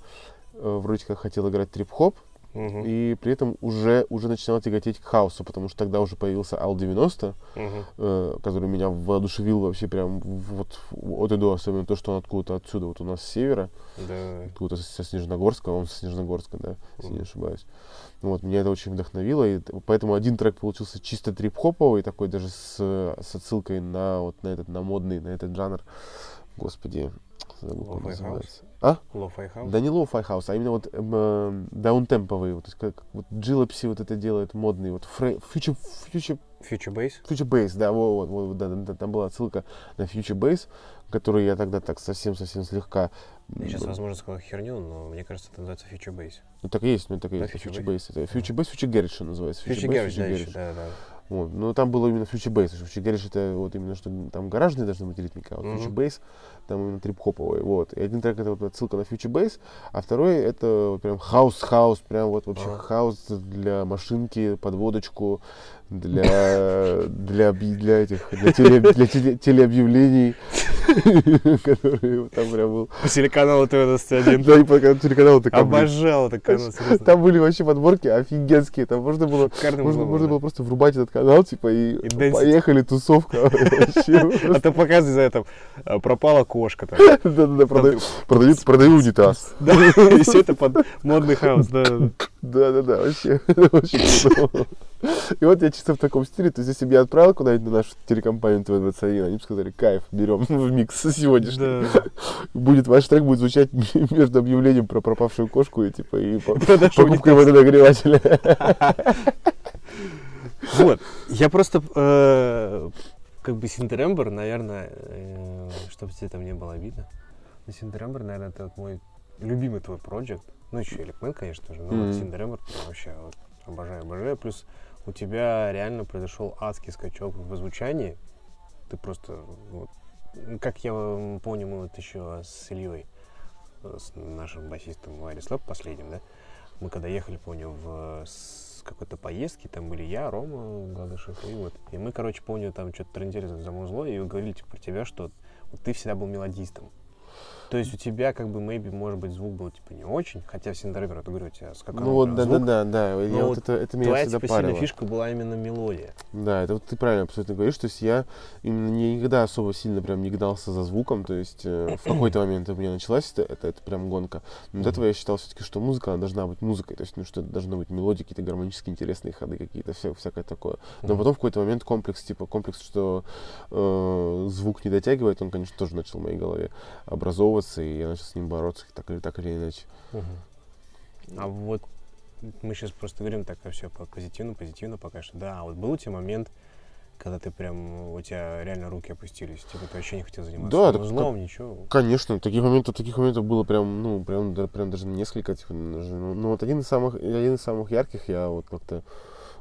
вроде как хотел играть трип-хоп, Мгм, и при этом уже, уже начинал тяготеть к хаосу, потому что тогда уже появился Ал-90, мгм. э, который меня воодушевил вообще прям вот от и до, особенно то, что он откуда-то отсюда, вот у нас с севера, Да. откуда-то со Снежногорска, он со Снежногорска, да, если не ошибаюсь. Вот, меня это очень вдохновило, и поэтому один трек получился чисто трип-хоповый, такой даже с, с отсылкой на вот на этот, на модный, на этот жанр. Господи, забыл, как называется. А? Lo-fi house? Да не lo-fi house, а именно вот э, даунтемповые, вот, как, вот Джилопси вот это делает модный, вот фре, future, future, Future да, вот, вот, вот, да, да, там была отсылка на future bass, который я тогда так совсем-совсем слегка... Я сейчас, возможно, сказал херню, но мне кажется, это называется Future Bass. Ну так и есть, ну так и Да, есть, Future bass, это bass, future garage что называется, Future Garage, да, Future еще, Garage. да, да. Вот. Но там было именно future bass. Future garage это вот именно что там гаражные должны быть ритмика, а вот future bass там именно трип-хоповые. Вот. И один трек это вот отсылка на future bass, а второй это вот прям хаус-хаус, прям вот вообще Ага. хаус для машинки, подводочку, для, [laughs] для, для этих, для, теле, для теле- телеобъявлений, [laughs] которые там прям был. По телеканалу ТВ-21. Да, и по телеканалу блин. Обожал этот канал. [laughs] Там были вообще подборки офигенские, там можно было можно, можно было просто врубать этот канал, типа, и, И поехали, тусовка. А то показывай за это, пропала кошка. [laughs] Да-да-да, продаю, унитаз. [laughs] Да, и все это под модный хаус, да, да. Да-да-да, вообще, [laughs] очень. И вот я чисто в таком стиле, то есть если бы я отправил куда-нибудь на нашу телекомпанию ТВ-21, они бы сказали, кайф, берем в микс сегодняшний. Да. Будет, ваш трек будет звучать между объявлением про пропавшую кошку и типа и покупкой водонагревателя. Вот, я просто, э, как бы Синтерембер, наверное, чтобы тебе там не было обидно, но Синтерембер, наверное, это вот мой любимый твой проект. Ну, еще Эликмен, конечно же, но Мгм. вот Синтерембер вообще вот, обожаю, обожаю. Плюс у тебя реально произошел адский скачок в звучании. Ты просто, вот, как я помню, мы вот еще с Ильей, э, с нашим басистом Вайрис Лэб последним, да, мы когда ехали, помню, в с какой-то поездке, там были я, Рома Гладышев, и вот. И мы, короче, помню, там что-то трендели за музло, и говорили, типа, про тебя, что вот ты всегда был мелодистом. То есть у тебя, как бы, maybe, может быть, звук был, типа, не очень, хотя в Синтербер, это говорю, у тебя скакал Ну вот, прям звук. да-да-да, да, я Но вот вот это, это меня Твоя, всегда типа, парило. фишка была именно мелодия. Да, это вот ты правильно абсолютно говоришь, то есть я именно не- никогда особо сильно прям не гнался за звуком, то есть э, в [clears throat] какой-то момент у меня началась это, это, это прям гонка. Но до этого я считал все-таки, что музыка она должна быть музыкой, то есть ну, что это должны быть мелодии, какие-то гармонические интересные ходы, какие-то вся, всякое такое. Но потом в какой-то момент комплекс, типа комплекс, что э, звук не дотягивает, он, конечно, тоже начал в моей голове образовываться, и я начал с ним бороться, так или, так или иначе. А вот мы сейчас просто говорим так все позитивно, позитивно пока что. Да, а вот был у тебя момент, когда ты прям, у тебя реально руки опустились, типа ты вообще не хотел заниматься Да, так музлом, ничего. Конечно, таких моментов, таких моментов было прям, ну, прям, да- прям даже несколько, типа, даже, ну, ну, вот один из самых, один из самых ярких я вот как-то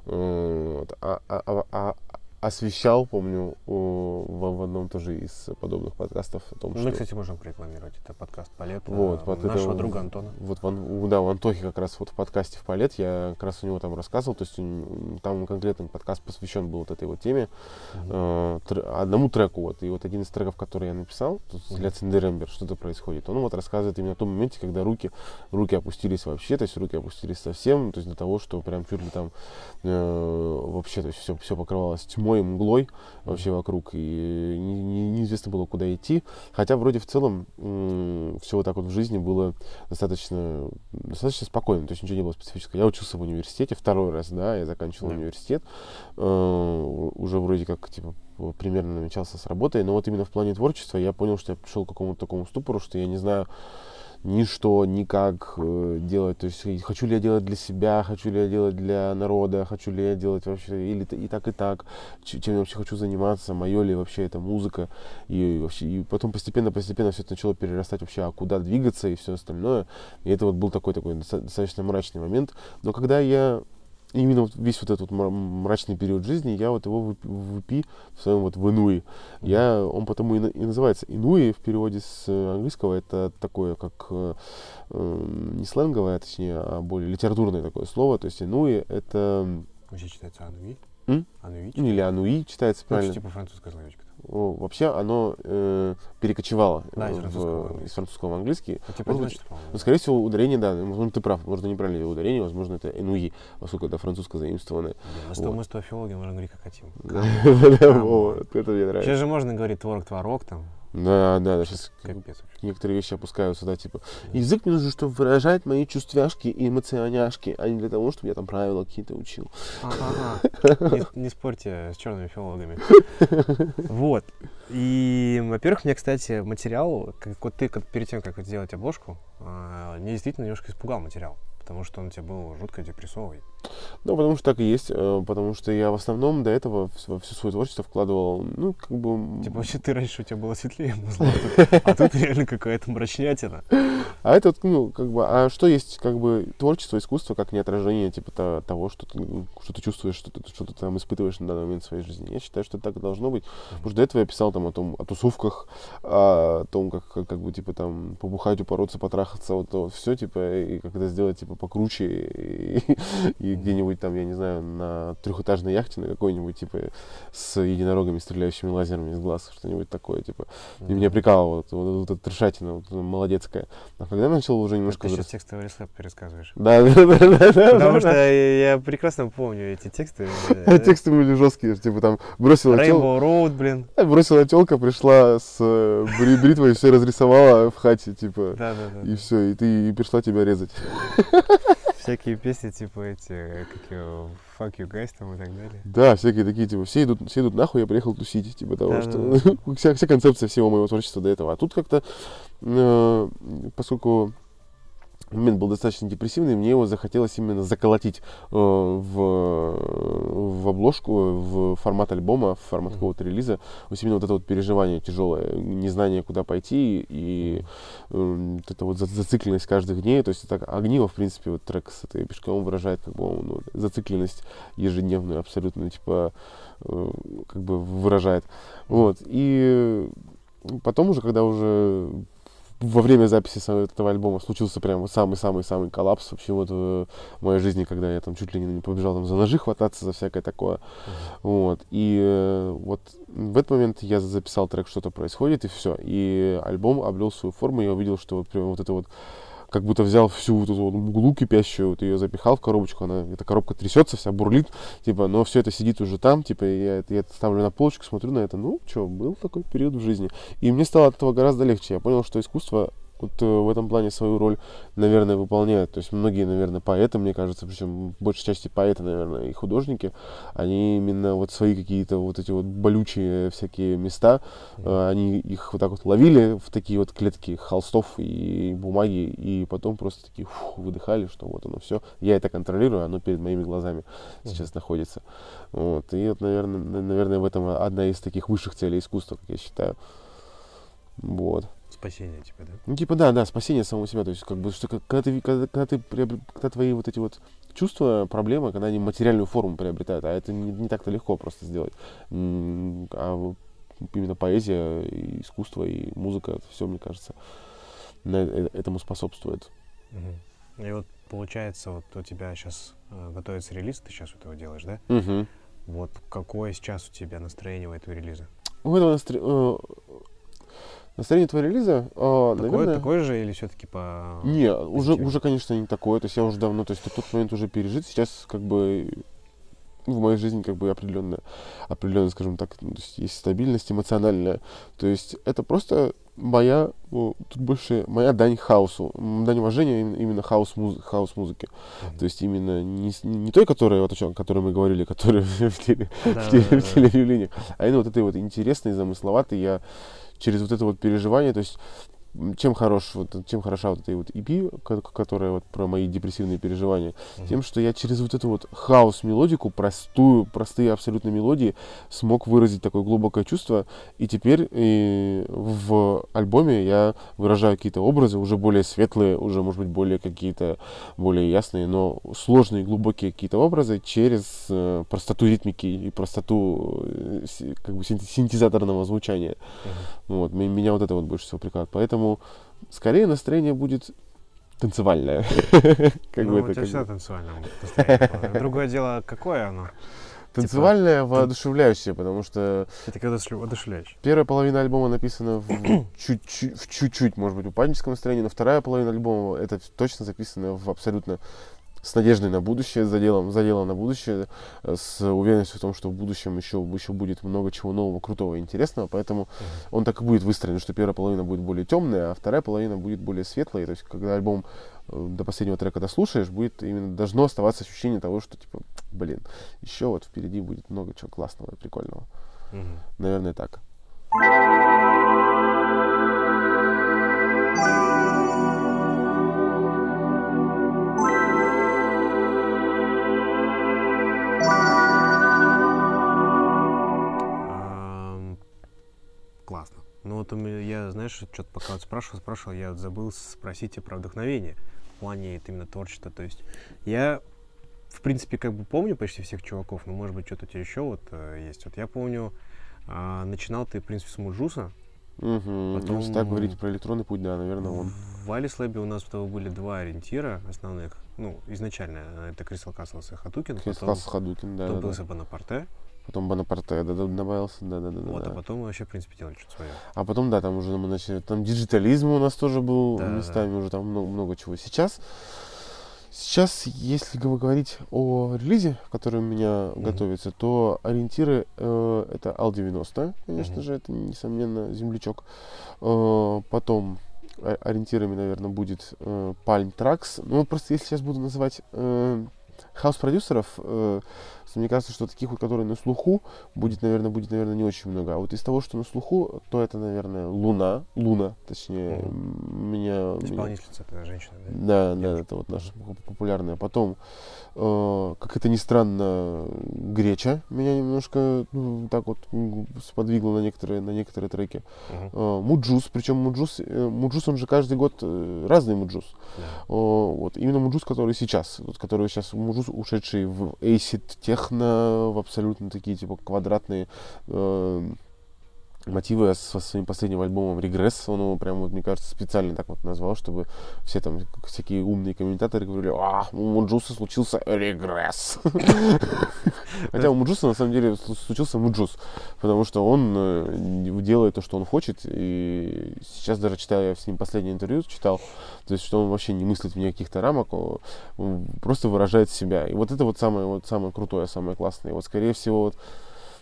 э, вот, а- а- а- а- освещал, помню, о, в, в одном тоже из подобных подкастов о том, Мы, что кстати, можем порекламировать. Это подкаст Палет Вот, э, под нашего это- друга Антона. Вот в, да, у Антохи как раз вот в подкасте в Палет я как раз у него там рассказывал, то есть он- там конкретный подкаст посвящен был вот этой вот теме, Мгм. э, тр- одному треку вот. И вот один из треков, который я написал, для. Циндерембер, что-то происходит, он вот рассказывает именно о том моменте, когда руки, руки опустились вообще, то есть руки опустились совсем, то есть до того, что прям чуть ли там э, вообще, то есть все, все покрывалось тьмой, мглой вообще вокруг, и не- не- неизвестно было, куда идти. Хотя вроде в целом все вот так вот в жизни было достаточно, достаточно спокойно, то есть ничего не было специфического. Я учился в университете второй раз, да, я заканчивал Да. университет, э, уже вроде как, типа, примерно намечался с работой, но вот именно в плане творчества я понял, что я пришел к какому-то такому ступору, что я не знаю ни что, ни как э, делать, то есть и хочу ли я делать для себя, хочу ли я делать для народа, хочу ли я делать вообще или и так, и так, чем я вообще хочу заниматься, мое ли вообще это музыка, и вообще, и потом постепенно-постепенно все это начало перерастать вообще, а куда двигаться и все остальное, и это вот был такой такой доста- достаточно мрачный момент, но когда я именно вот весь вот этот мра- мрачный период жизни, я вот его в в EP, в своем вот в Инуи, я, он потому и, на- и называется Инуи в переводе с э, английского, это такое, как э, эм, не сленговое, точнее, а более литературное такое слово, то есть Инуи это, Вообще читается Ануи. М? Ануи. ну, или Ануи читается Ну, правильно, типа французская словечко. Вообще оно э, перекочевало Да, из э, французского в из французского в английский. Ну, типа Может быть. Ну, скорее всего, ударение, да, возможно, ты прав, можно неправильное ударение, возможно, это Энуи, поскольку это французское заимствованное. Да, Мы вот. мы с тобой филологи можем говорить как хотим. [laughs] Да, Это мне нравится. Сейчас же можно говорить творог, творог там. Да, да, да, сейчас Капец некоторые вещи опускаются, да, типа, язык мне нужен, чтобы выражать мои чувствяшки и эмоционяшки, а не для того, чтобы я там правила какие-то учил. [laughs] Не, не спорьте с черными филологами. [laughs] Вот. И, во-первых, мне, кстати, материал, как вот ты перед тем, как сделать обложку, а, меня действительно немножко испугал материал. Потому что он у тебя был жутко депрессовый. Ну, потому что так и есть, э, потому что я в основном до этого в- во все свое творчество вкладывал, ну, как бы... Типа, вообще ты раньше у тебя было светлее [laughs] музло, а тут [laughs] реально какая-то мрачнятина. А это, вот, ну, как бы, а что есть, как бы, творчество, искусство, как не отражение, типа, то- того, что ты, ну, что ты чувствуешь, что ты, что ты там испытываешь на данный момент в своей жизни. Я считаю, что так и должно быть. Потому что до этого я писал там о том, о тусовках, о том, как, как, как бы, типа, там, побухать, упороться, потрахаться, вот, вот все, типа, и как это сделать, типа, покруче, и, [laughs] и где-нибудь там, я не знаю, на трехэтажной яхте, на какой-нибудь, типа, с единорогами, стреляющими лазерами из глаз, что-нибудь такое, типа. И меня прикалывало, вот, вот, вот эта трешатина, вот, молодецкая. А когда я начал уже немножко... Ты сейчас текстовый рестлэп пересказываешь. Да, да, да, да, да. Потому да, что да. я прекрасно помню эти тексты. [laughs] Тексты были жесткие, типа там бросила телка, Rainbow Road, блин. бросила телка, пришла с э, бри- бритвой, все разрисовала в хате, типа. Да-да-да. И все, и ты и пришла тебя резать. [laughs] Всякие песни, типа эти, как его, Fuck You Guys там и так далее. Да, всякие такие, типа, все идут, все идут нахуй, я приехал тусить, типа того, Да-да-да. что [laughs] вся, вся концепция всего моего творчества до этого. А тут как-то, э, поскольку момент был достаточно депрессивный, мне его захотелось именно заколотить э, в, в обложку, в формат альбома, в формат какого-то релиза. То есть именно вот это вот переживание тяжелое, незнание, куда пойти, и э, вот эта вот за- зацикленность каждых дней. То есть это огниво, в принципе, вот трек с этой пешком он выражает как бы ну, зацикленность ежедневную абсолютно, типа, э, как бы выражает. Вот. И потом уже, когда уже во время записи этого альбома случился прям самый-самый-самый коллапс вообще вот в моей жизни, когда я там чуть ли не побежал там за ножи хвататься, за всякое такое. Вот. И э, вот в этот момент я записал трек «Что-то происходит», и все. И альбом обрел свою форму, я увидел, что вот прям вот это вот как будто взял всю вот эту вот мглу кипящую, вот ее запихал в коробочку, она, эта коробка трясется, вся бурлит, типа, но все это сидит уже там, типа, я, я это ставлю на полочку, смотрю на это, ну, что, был такой период в жизни. И мне стало от этого гораздо легче. Я понял, что искусство вот э, в этом плане свою роль, наверное, выполняет. То есть многие, наверное, поэты, мне кажется, причем в большей части поэты, наверное, и художники, они именно вот свои какие-то вот эти вот болючие всякие места, э, они их вот так вот ловили в такие вот клетки холстов и бумаги, и потом просто такие фух, выдыхали, что вот оно все. Я это контролирую, оно перед моими глазами сейчас находится. Вот. И вот, наверное, наверное, в этом одна из таких высших целей искусства, как я считаю. Вот. Спасение, типа, да? Ну, типа, да, да, спасение самого себя. То есть, как бы, что когда ты, когда, когда ты когда твои вот эти вот чувства, проблемы, когда они материальную форму приобретают, а это не, не так-то легко просто сделать. А вот именно поэзия, и искусство, и музыка, это все, мне кажется, э- этому способствует. И вот получается, вот у тебя сейчас готовится релиз, ты сейчас вот его делаешь, да? Мгм. Вот какое сейчас у тебя настроение у этого релиза? У этого настро- э, настроение твоего релиза, э, Такое, наверное... такое же или все-таки по... Не, уже, уже, конечно, не такое. То есть я уже давно, то есть тот момент уже пережит. Сейчас как бы в моей жизни как бы определенная, определенная, скажем так, ну, есть стабильность эмоциональная. То есть это просто моя, ну, тут больше моя дань хаосу, дань уважения именно, хаос, муз, хаос музыки. Мгм. То есть именно не, не той, которая, вот о чем, о которой мы говорили, [laughs] которая в, теле, Да, в, теле- да, в телеявлениях, а именно вот этой вот интересной, замысловатой, я через вот это вот переживание, то есть чем хорош, вот, чем хороша вот эта вот EP, ко- которая вот про мои депрессивные переживания, Мгм. тем, что я через вот эту вот хаус-мелодику, простую, простые абсолютно мелодии, смог выразить такое глубокое чувство, и теперь и в альбоме я выражаю какие-то образы, уже более светлые, уже, может быть, более какие-то, более ясные, но сложные, глубокие какие-то образы через э, простоту ритмики и простоту э, как бы синт- синтезаторного звучания. Мгм. Вот, ме- меня вот это вот больше всего прикалывает. Поэтому скорее настроение будет танцевальное. [laughs] Как ну, бы у это тебя всегда бы- танцевальное. [laughs] Другое дело, какое оно? Танцевальное, воодушевляющее, потому что Это когда одушевляешь. первая половина альбома написана в [coughs] чуть-чуть, в чуть-чуть, может быть, упадническом настроении, но вторая половина альбома это точно записано в абсолютно с надеждой на будущее, с заделом, с заделом на будущее, э, с уверенностью в том, что в будущем еще, еще будет много чего нового, крутого и интересного, поэтому он так и будет выстроен, что первая половина будет более темная, а вторая половина будет более светлой, то есть когда альбом э, до последнего трека дослушаешь, будет именно должно оставаться ощущение того, что типа, блин, еще вот впереди будет много чего классного и прикольного. Мгм. Наверное, так. Ну вот у меня, я, знаешь, что-то пока вот спрашивал, спрашивал, я вот забыл спросить тебя про вдохновение в плане это именно творчества. То есть я, в принципе, как бы помню почти всех чуваков, но может быть что-то у тебя еще вот э, есть. Вот я помню, а, начинал ты, в принципе, с Муджуса. Мгм. Потом- Если так говорить про электронный путь, да, наверное, он. В Lab у нас с тобой были два ориентира основных. Ну, изначально э, это Crystal Castles и Хатукин, потом, Кристалс Хадукин, да, потом да, да. появился Бонапарте, Потом Бонапарте да, да, добавился, да, да, да, да, вот, да. а потом мы вообще, в принципе, делали что-то свое. А потом, да, там уже мы начали, там Digitalism у нас тоже был Да, да, местами, уже там много, много чего. Сейчас, сейчас, если говорить о релизе, который у меня Мгм. готовится, то ориентиры э, это AL-90, конечно Мгм. же, это, несомненно, землячок. Э, потом ориентирами, наверное, будет э, Palms Trax. Ну, просто если сейчас буду называть э, хаус-продюсеров, э, мне кажется, что таких вот, которые на слуху, будет, наверное, будет, наверное, не очень много. А вот из того, что на слуху, то это, наверное, Луна, Луна, точнее, м, меня, меня- Исполнительница, это женщина, да? да, да, это вот наша поп- популярная. Потом, э, как это ни странно, Гречка меня немножко ну, так вот сподвигла на некоторые, на некоторые треки. Мгм. Э, Mujuice, причем Mujuice, э, Mujuice, он же каждый год э, разный Mujuice. Да. О, вот именно Mujuice, который сейчас, вот, который сейчас Mujuice, ушедший в acid техно, в абсолютно такие типа квадратные э, мотивы со своим последним альбомом Регресс. Он его прям, вот, мне кажется, специально так вот назвал, чтобы все там всякие умные комментаторы говорили, а, у Mujuice а случился регресс. [laughs] Хотя у Mujuice а на самом деле слу- случился Mujuice, потому что он э, делает то, что он хочет. И сейчас даже читая с ним последнее интервью, читал, то есть, что он вообще не мыслит вне каких-то рамок, он просто выражает себя. И вот это вот самое, вот самое крутое, самое классное. И вот, скорее всего, вот,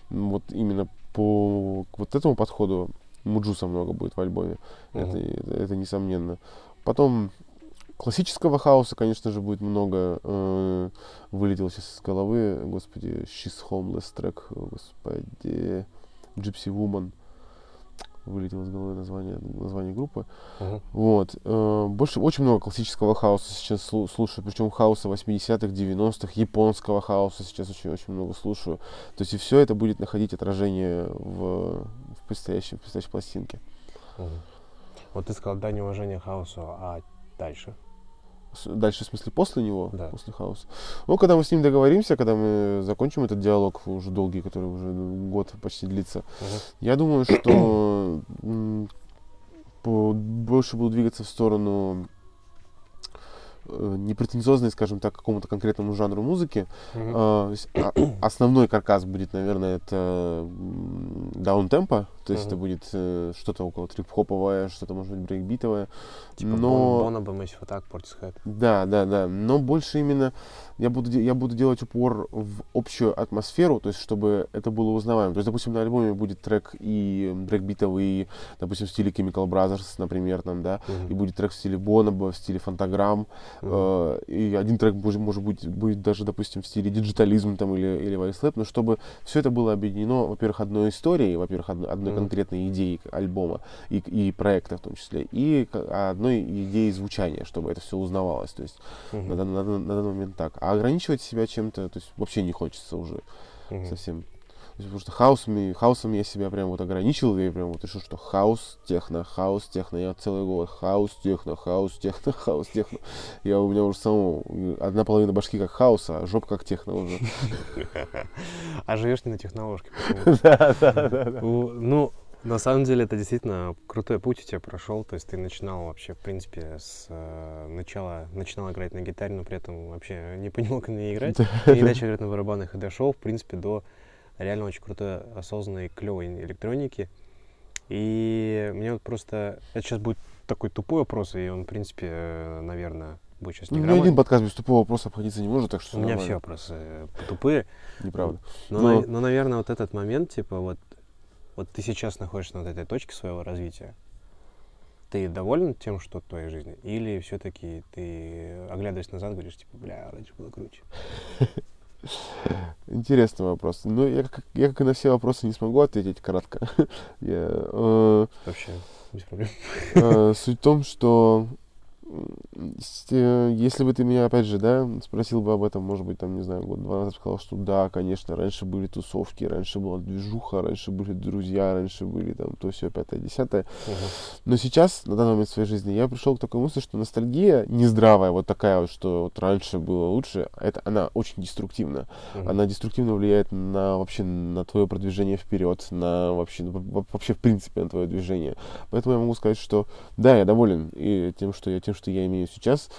вот именно по вот этому подходу Муджуса много будет в альбоме. Это, это, это несомненно. Потом классического хаоса, конечно же, будет много. Э, вылетел сейчас из головы, господи, She's Homeless трек, господи, Gypsy Woman. Вылетело из головы название, название группы. Мгм. Вот. э, больше, очень много классического хаоса сейчас слу- слушаю, причем хаоса 80-х, 90-х, японского хаоса сейчас очень-очень много слушаю. То есть и все это будет находить отражение в, в, предстоящей, в предстоящей пластинке. Мгм. Вот ты сказал дань уважения хаосу, а дальше? Дальше, в смысле, после него, Да. после хаоса. Ну, когда мы с ним договоримся, когда мы закончим этот диалог уже долгий, который уже год почти длится, Мгм. я думаю, что больше буду двигаться в сторону э, непретенциозной, скажем так, какому-то конкретному жанру музыки. То есть, а- [coughs] основной каркас будет, наверное, это даунтемпо, то есть это Мгм. будет э, что-то около трип-хоповое, что-то, может быть, брейкбитовое. Типа но... Бонаба, Massive Attack, Portishead. Да, да, да. Но больше именно я буду, я буду делать упор в общую атмосферу, то есть чтобы это было узнаваемо. То есть, допустим, на альбоме будет трек и брейкбитовый, допустим, в стиле Chemical Brothers, например, там, да, и будет трек в стиле Бонаба, в стиле Phantogram, э, и один трек может, может быть будет даже, допустим, в стиле Digitalism там или, или Vice Lab, но чтобы все это было объединено, во-первых, одной историей, во-первых, одной, Мгм. конкретной идеей альбома и, и проекта в том числе, и к- одной идеей звучания, чтобы это все узнавалось. То есть Мгм. на, на дан- на данный момент так. А ограничивать себя чем-то, то есть вообще не хочется уже Мгм. совсем. Есть, потому что хаосами, хаосом я себя прям вот ограничил, и прям вот решил, что хаос, техно, хаос, техно. Я целый год хаос, техно, хаос, техно, хаос, техно. Я у меня уже э, одна половина башки как хаоса, а жопа как техно уже. А живешь не на технологии. почему? [laughs] Да, да, да. Ну, Ну, на самом деле, это действительно крутой путь у тебя прошел. То есть ты начинал вообще, в принципе, с э, начала, начинал играть на гитаре, но при этом вообще не понимал, как на ней играть. [laughs] И начал играть на барабанах и дошел, в принципе, до реально очень крутой, осознанной, клевой электроники. И мне вот просто... Это сейчас будет такой тупой вопрос, и он, в принципе, наверное, будет сейчас Ну, ни неграмотный. один подкаст без тупого вопроса обходиться не может, так что У меня нормально. все вопросы э, тупые. Неправда. Но, Но- на- но, наверное, вот этот момент, типа, вот, вот ты сейчас находишься на вот этой точке своего развития. Ты доволен тем, что в твоей жизни? Или все-таки ты, оглядываясь назад, говоришь, типа, бля, раньше было круче? [laughs] Интересный вопрос. Ну, я как, я как и на все вопросы не смогу ответить кратко. [laughs] Я, э, Вообще, без проблем. э, Суть в том, что если бы ты меня, опять же, да, спросил бы об этом, может быть, там, не знаю, год-два назад, сказал, что да, конечно, раньше были тусовки, раньше была движуха, раньше были друзья, раньше были там то все пятое, десятое. Но сейчас, на данный момент своей жизни, я пришел к такой мысли, что ностальгия нездравая, вот такая вот, что вот раньше было лучше, это она очень деструктивна. Она деструктивно влияет на вообще на твое продвижение вперед, на вообще, во- вообще в принципе на твое движение. Поэтому я могу сказать, что да, я доволен и тем, что я тем, что я имею сейчас,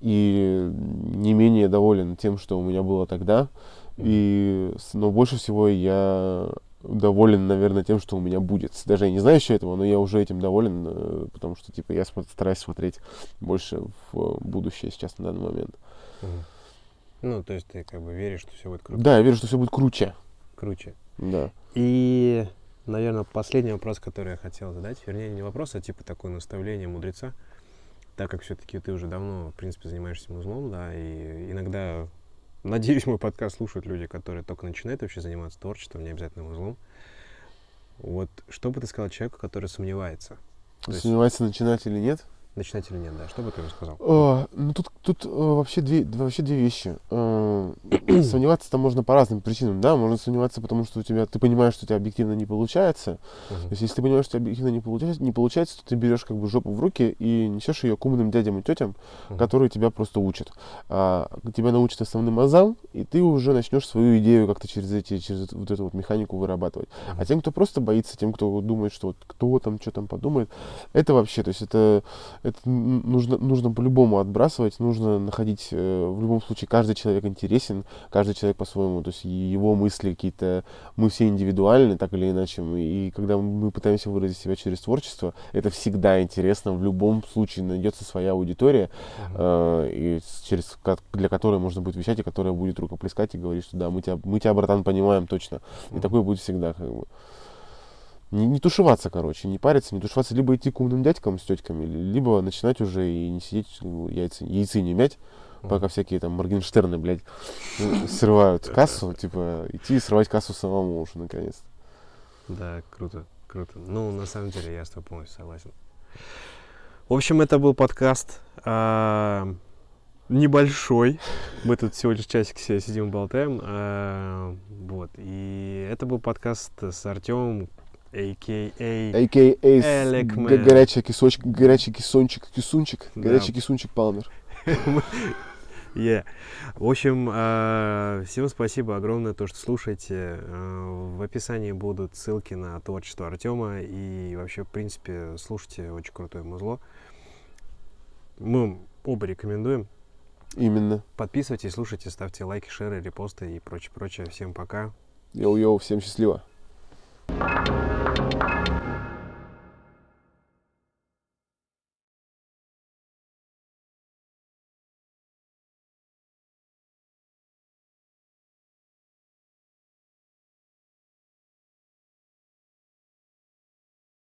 и не менее доволен тем, что у меня было тогда. И, но больше всего я доволен, наверное, тем, что у меня будет. Даже я не знаю еще этого, но я уже этим доволен, э, потому что, типа, я стараюсь смотреть больше в э, будущее сейчас на данный момент. Ну, то есть ты как бы веришь, что все будет круто. Да, я верю, что все будет круче. круче. Да. И, наверное, последний вопрос, который я хотел задать, вернее, не вопрос, а типа такое наставление мудреца, так как все-таки ты уже давно, в принципе, занимаешься музлом, да, и иногда, надеюсь, мой подкаст слушают люди, которые только начинают вообще заниматься творчеством, не обязательно музлом. Вот что бы ты сказал человеку, который сомневается? То есть- Сомневается, начинать или нет? Начинать или нет, да? Что бы ты ему сказал? Э, ну, тут, тут э, вообще, две, вообще две вещи. Э, [clears throat] сомневаться там можно по разным причинам, да, можно сомневаться, потому что у тебя, ты понимаешь, что у тебя объективно не получается. То Мгм. есть, если ты понимаешь, что у тебя объективно не получается, не получается, то ты берешь как бы жопу в руки и несешь ее к умным дядям и тетям, Мгм. которые тебя просто учат. А, тебя научат основным азам, и ты уже начнешь свою идею как-то через эти, через вот эту вот механику вырабатывать. А Мгм. тем, кто просто боится, тем, кто думает, что вот кто там, что там подумает, это вообще, то есть это, это нужно, нужно по-любому отбрасывать, нужно находить, э, в любом случае, каждый человек интересен, каждый человек по-своему, то есть его мысли какие-то, мы все индивидуальны, так или иначе, и когда мы пытаемся выразить себя через творчество, это всегда интересно, в любом случае найдется своя аудитория, э, и через для которой можно будет вещать, и которая будет рукоплескать и говорить, что да, мы тебя, мы тебя, братан, понимаем точно. И такое будет всегда, как бы. Не, не тушеваться, короче, не париться, не тушеваться, либо идти к умным дядькам с тетками, ли- либо начинать уже и не сидеть, ну, яйца, яйцы не мять, пока всякие там Моргенштерны, блядь, э, срывают [laughs] кассу, типа, идти и срывать кассу самому уже, наконец. Да, круто, круто. Ну, на самом деле, я с тобой полностью согласен. В общем, это был подкаст а, небольшой. Мы тут всего лишь часик сидим и болтаем. а, вот. И это был подкаст с Артемом, Man. г- горячий кисочек, горячий кисончик, кисунчик, Да. горячий кисунчик Палмер. [laughs] Yeah. В общем, а, всем спасибо огромное, то, что слушаете. А, В описании будут ссылки на творчество Артема. И вообще, в принципе, слушайте очень крутое музло. Мы оба рекомендуем. Именно. Подписывайтесь, слушайте, ставьте лайки, шеры, репосты и прочее, прочее. Всем пока. Йоу-йоу, всем счастливо. Thank you.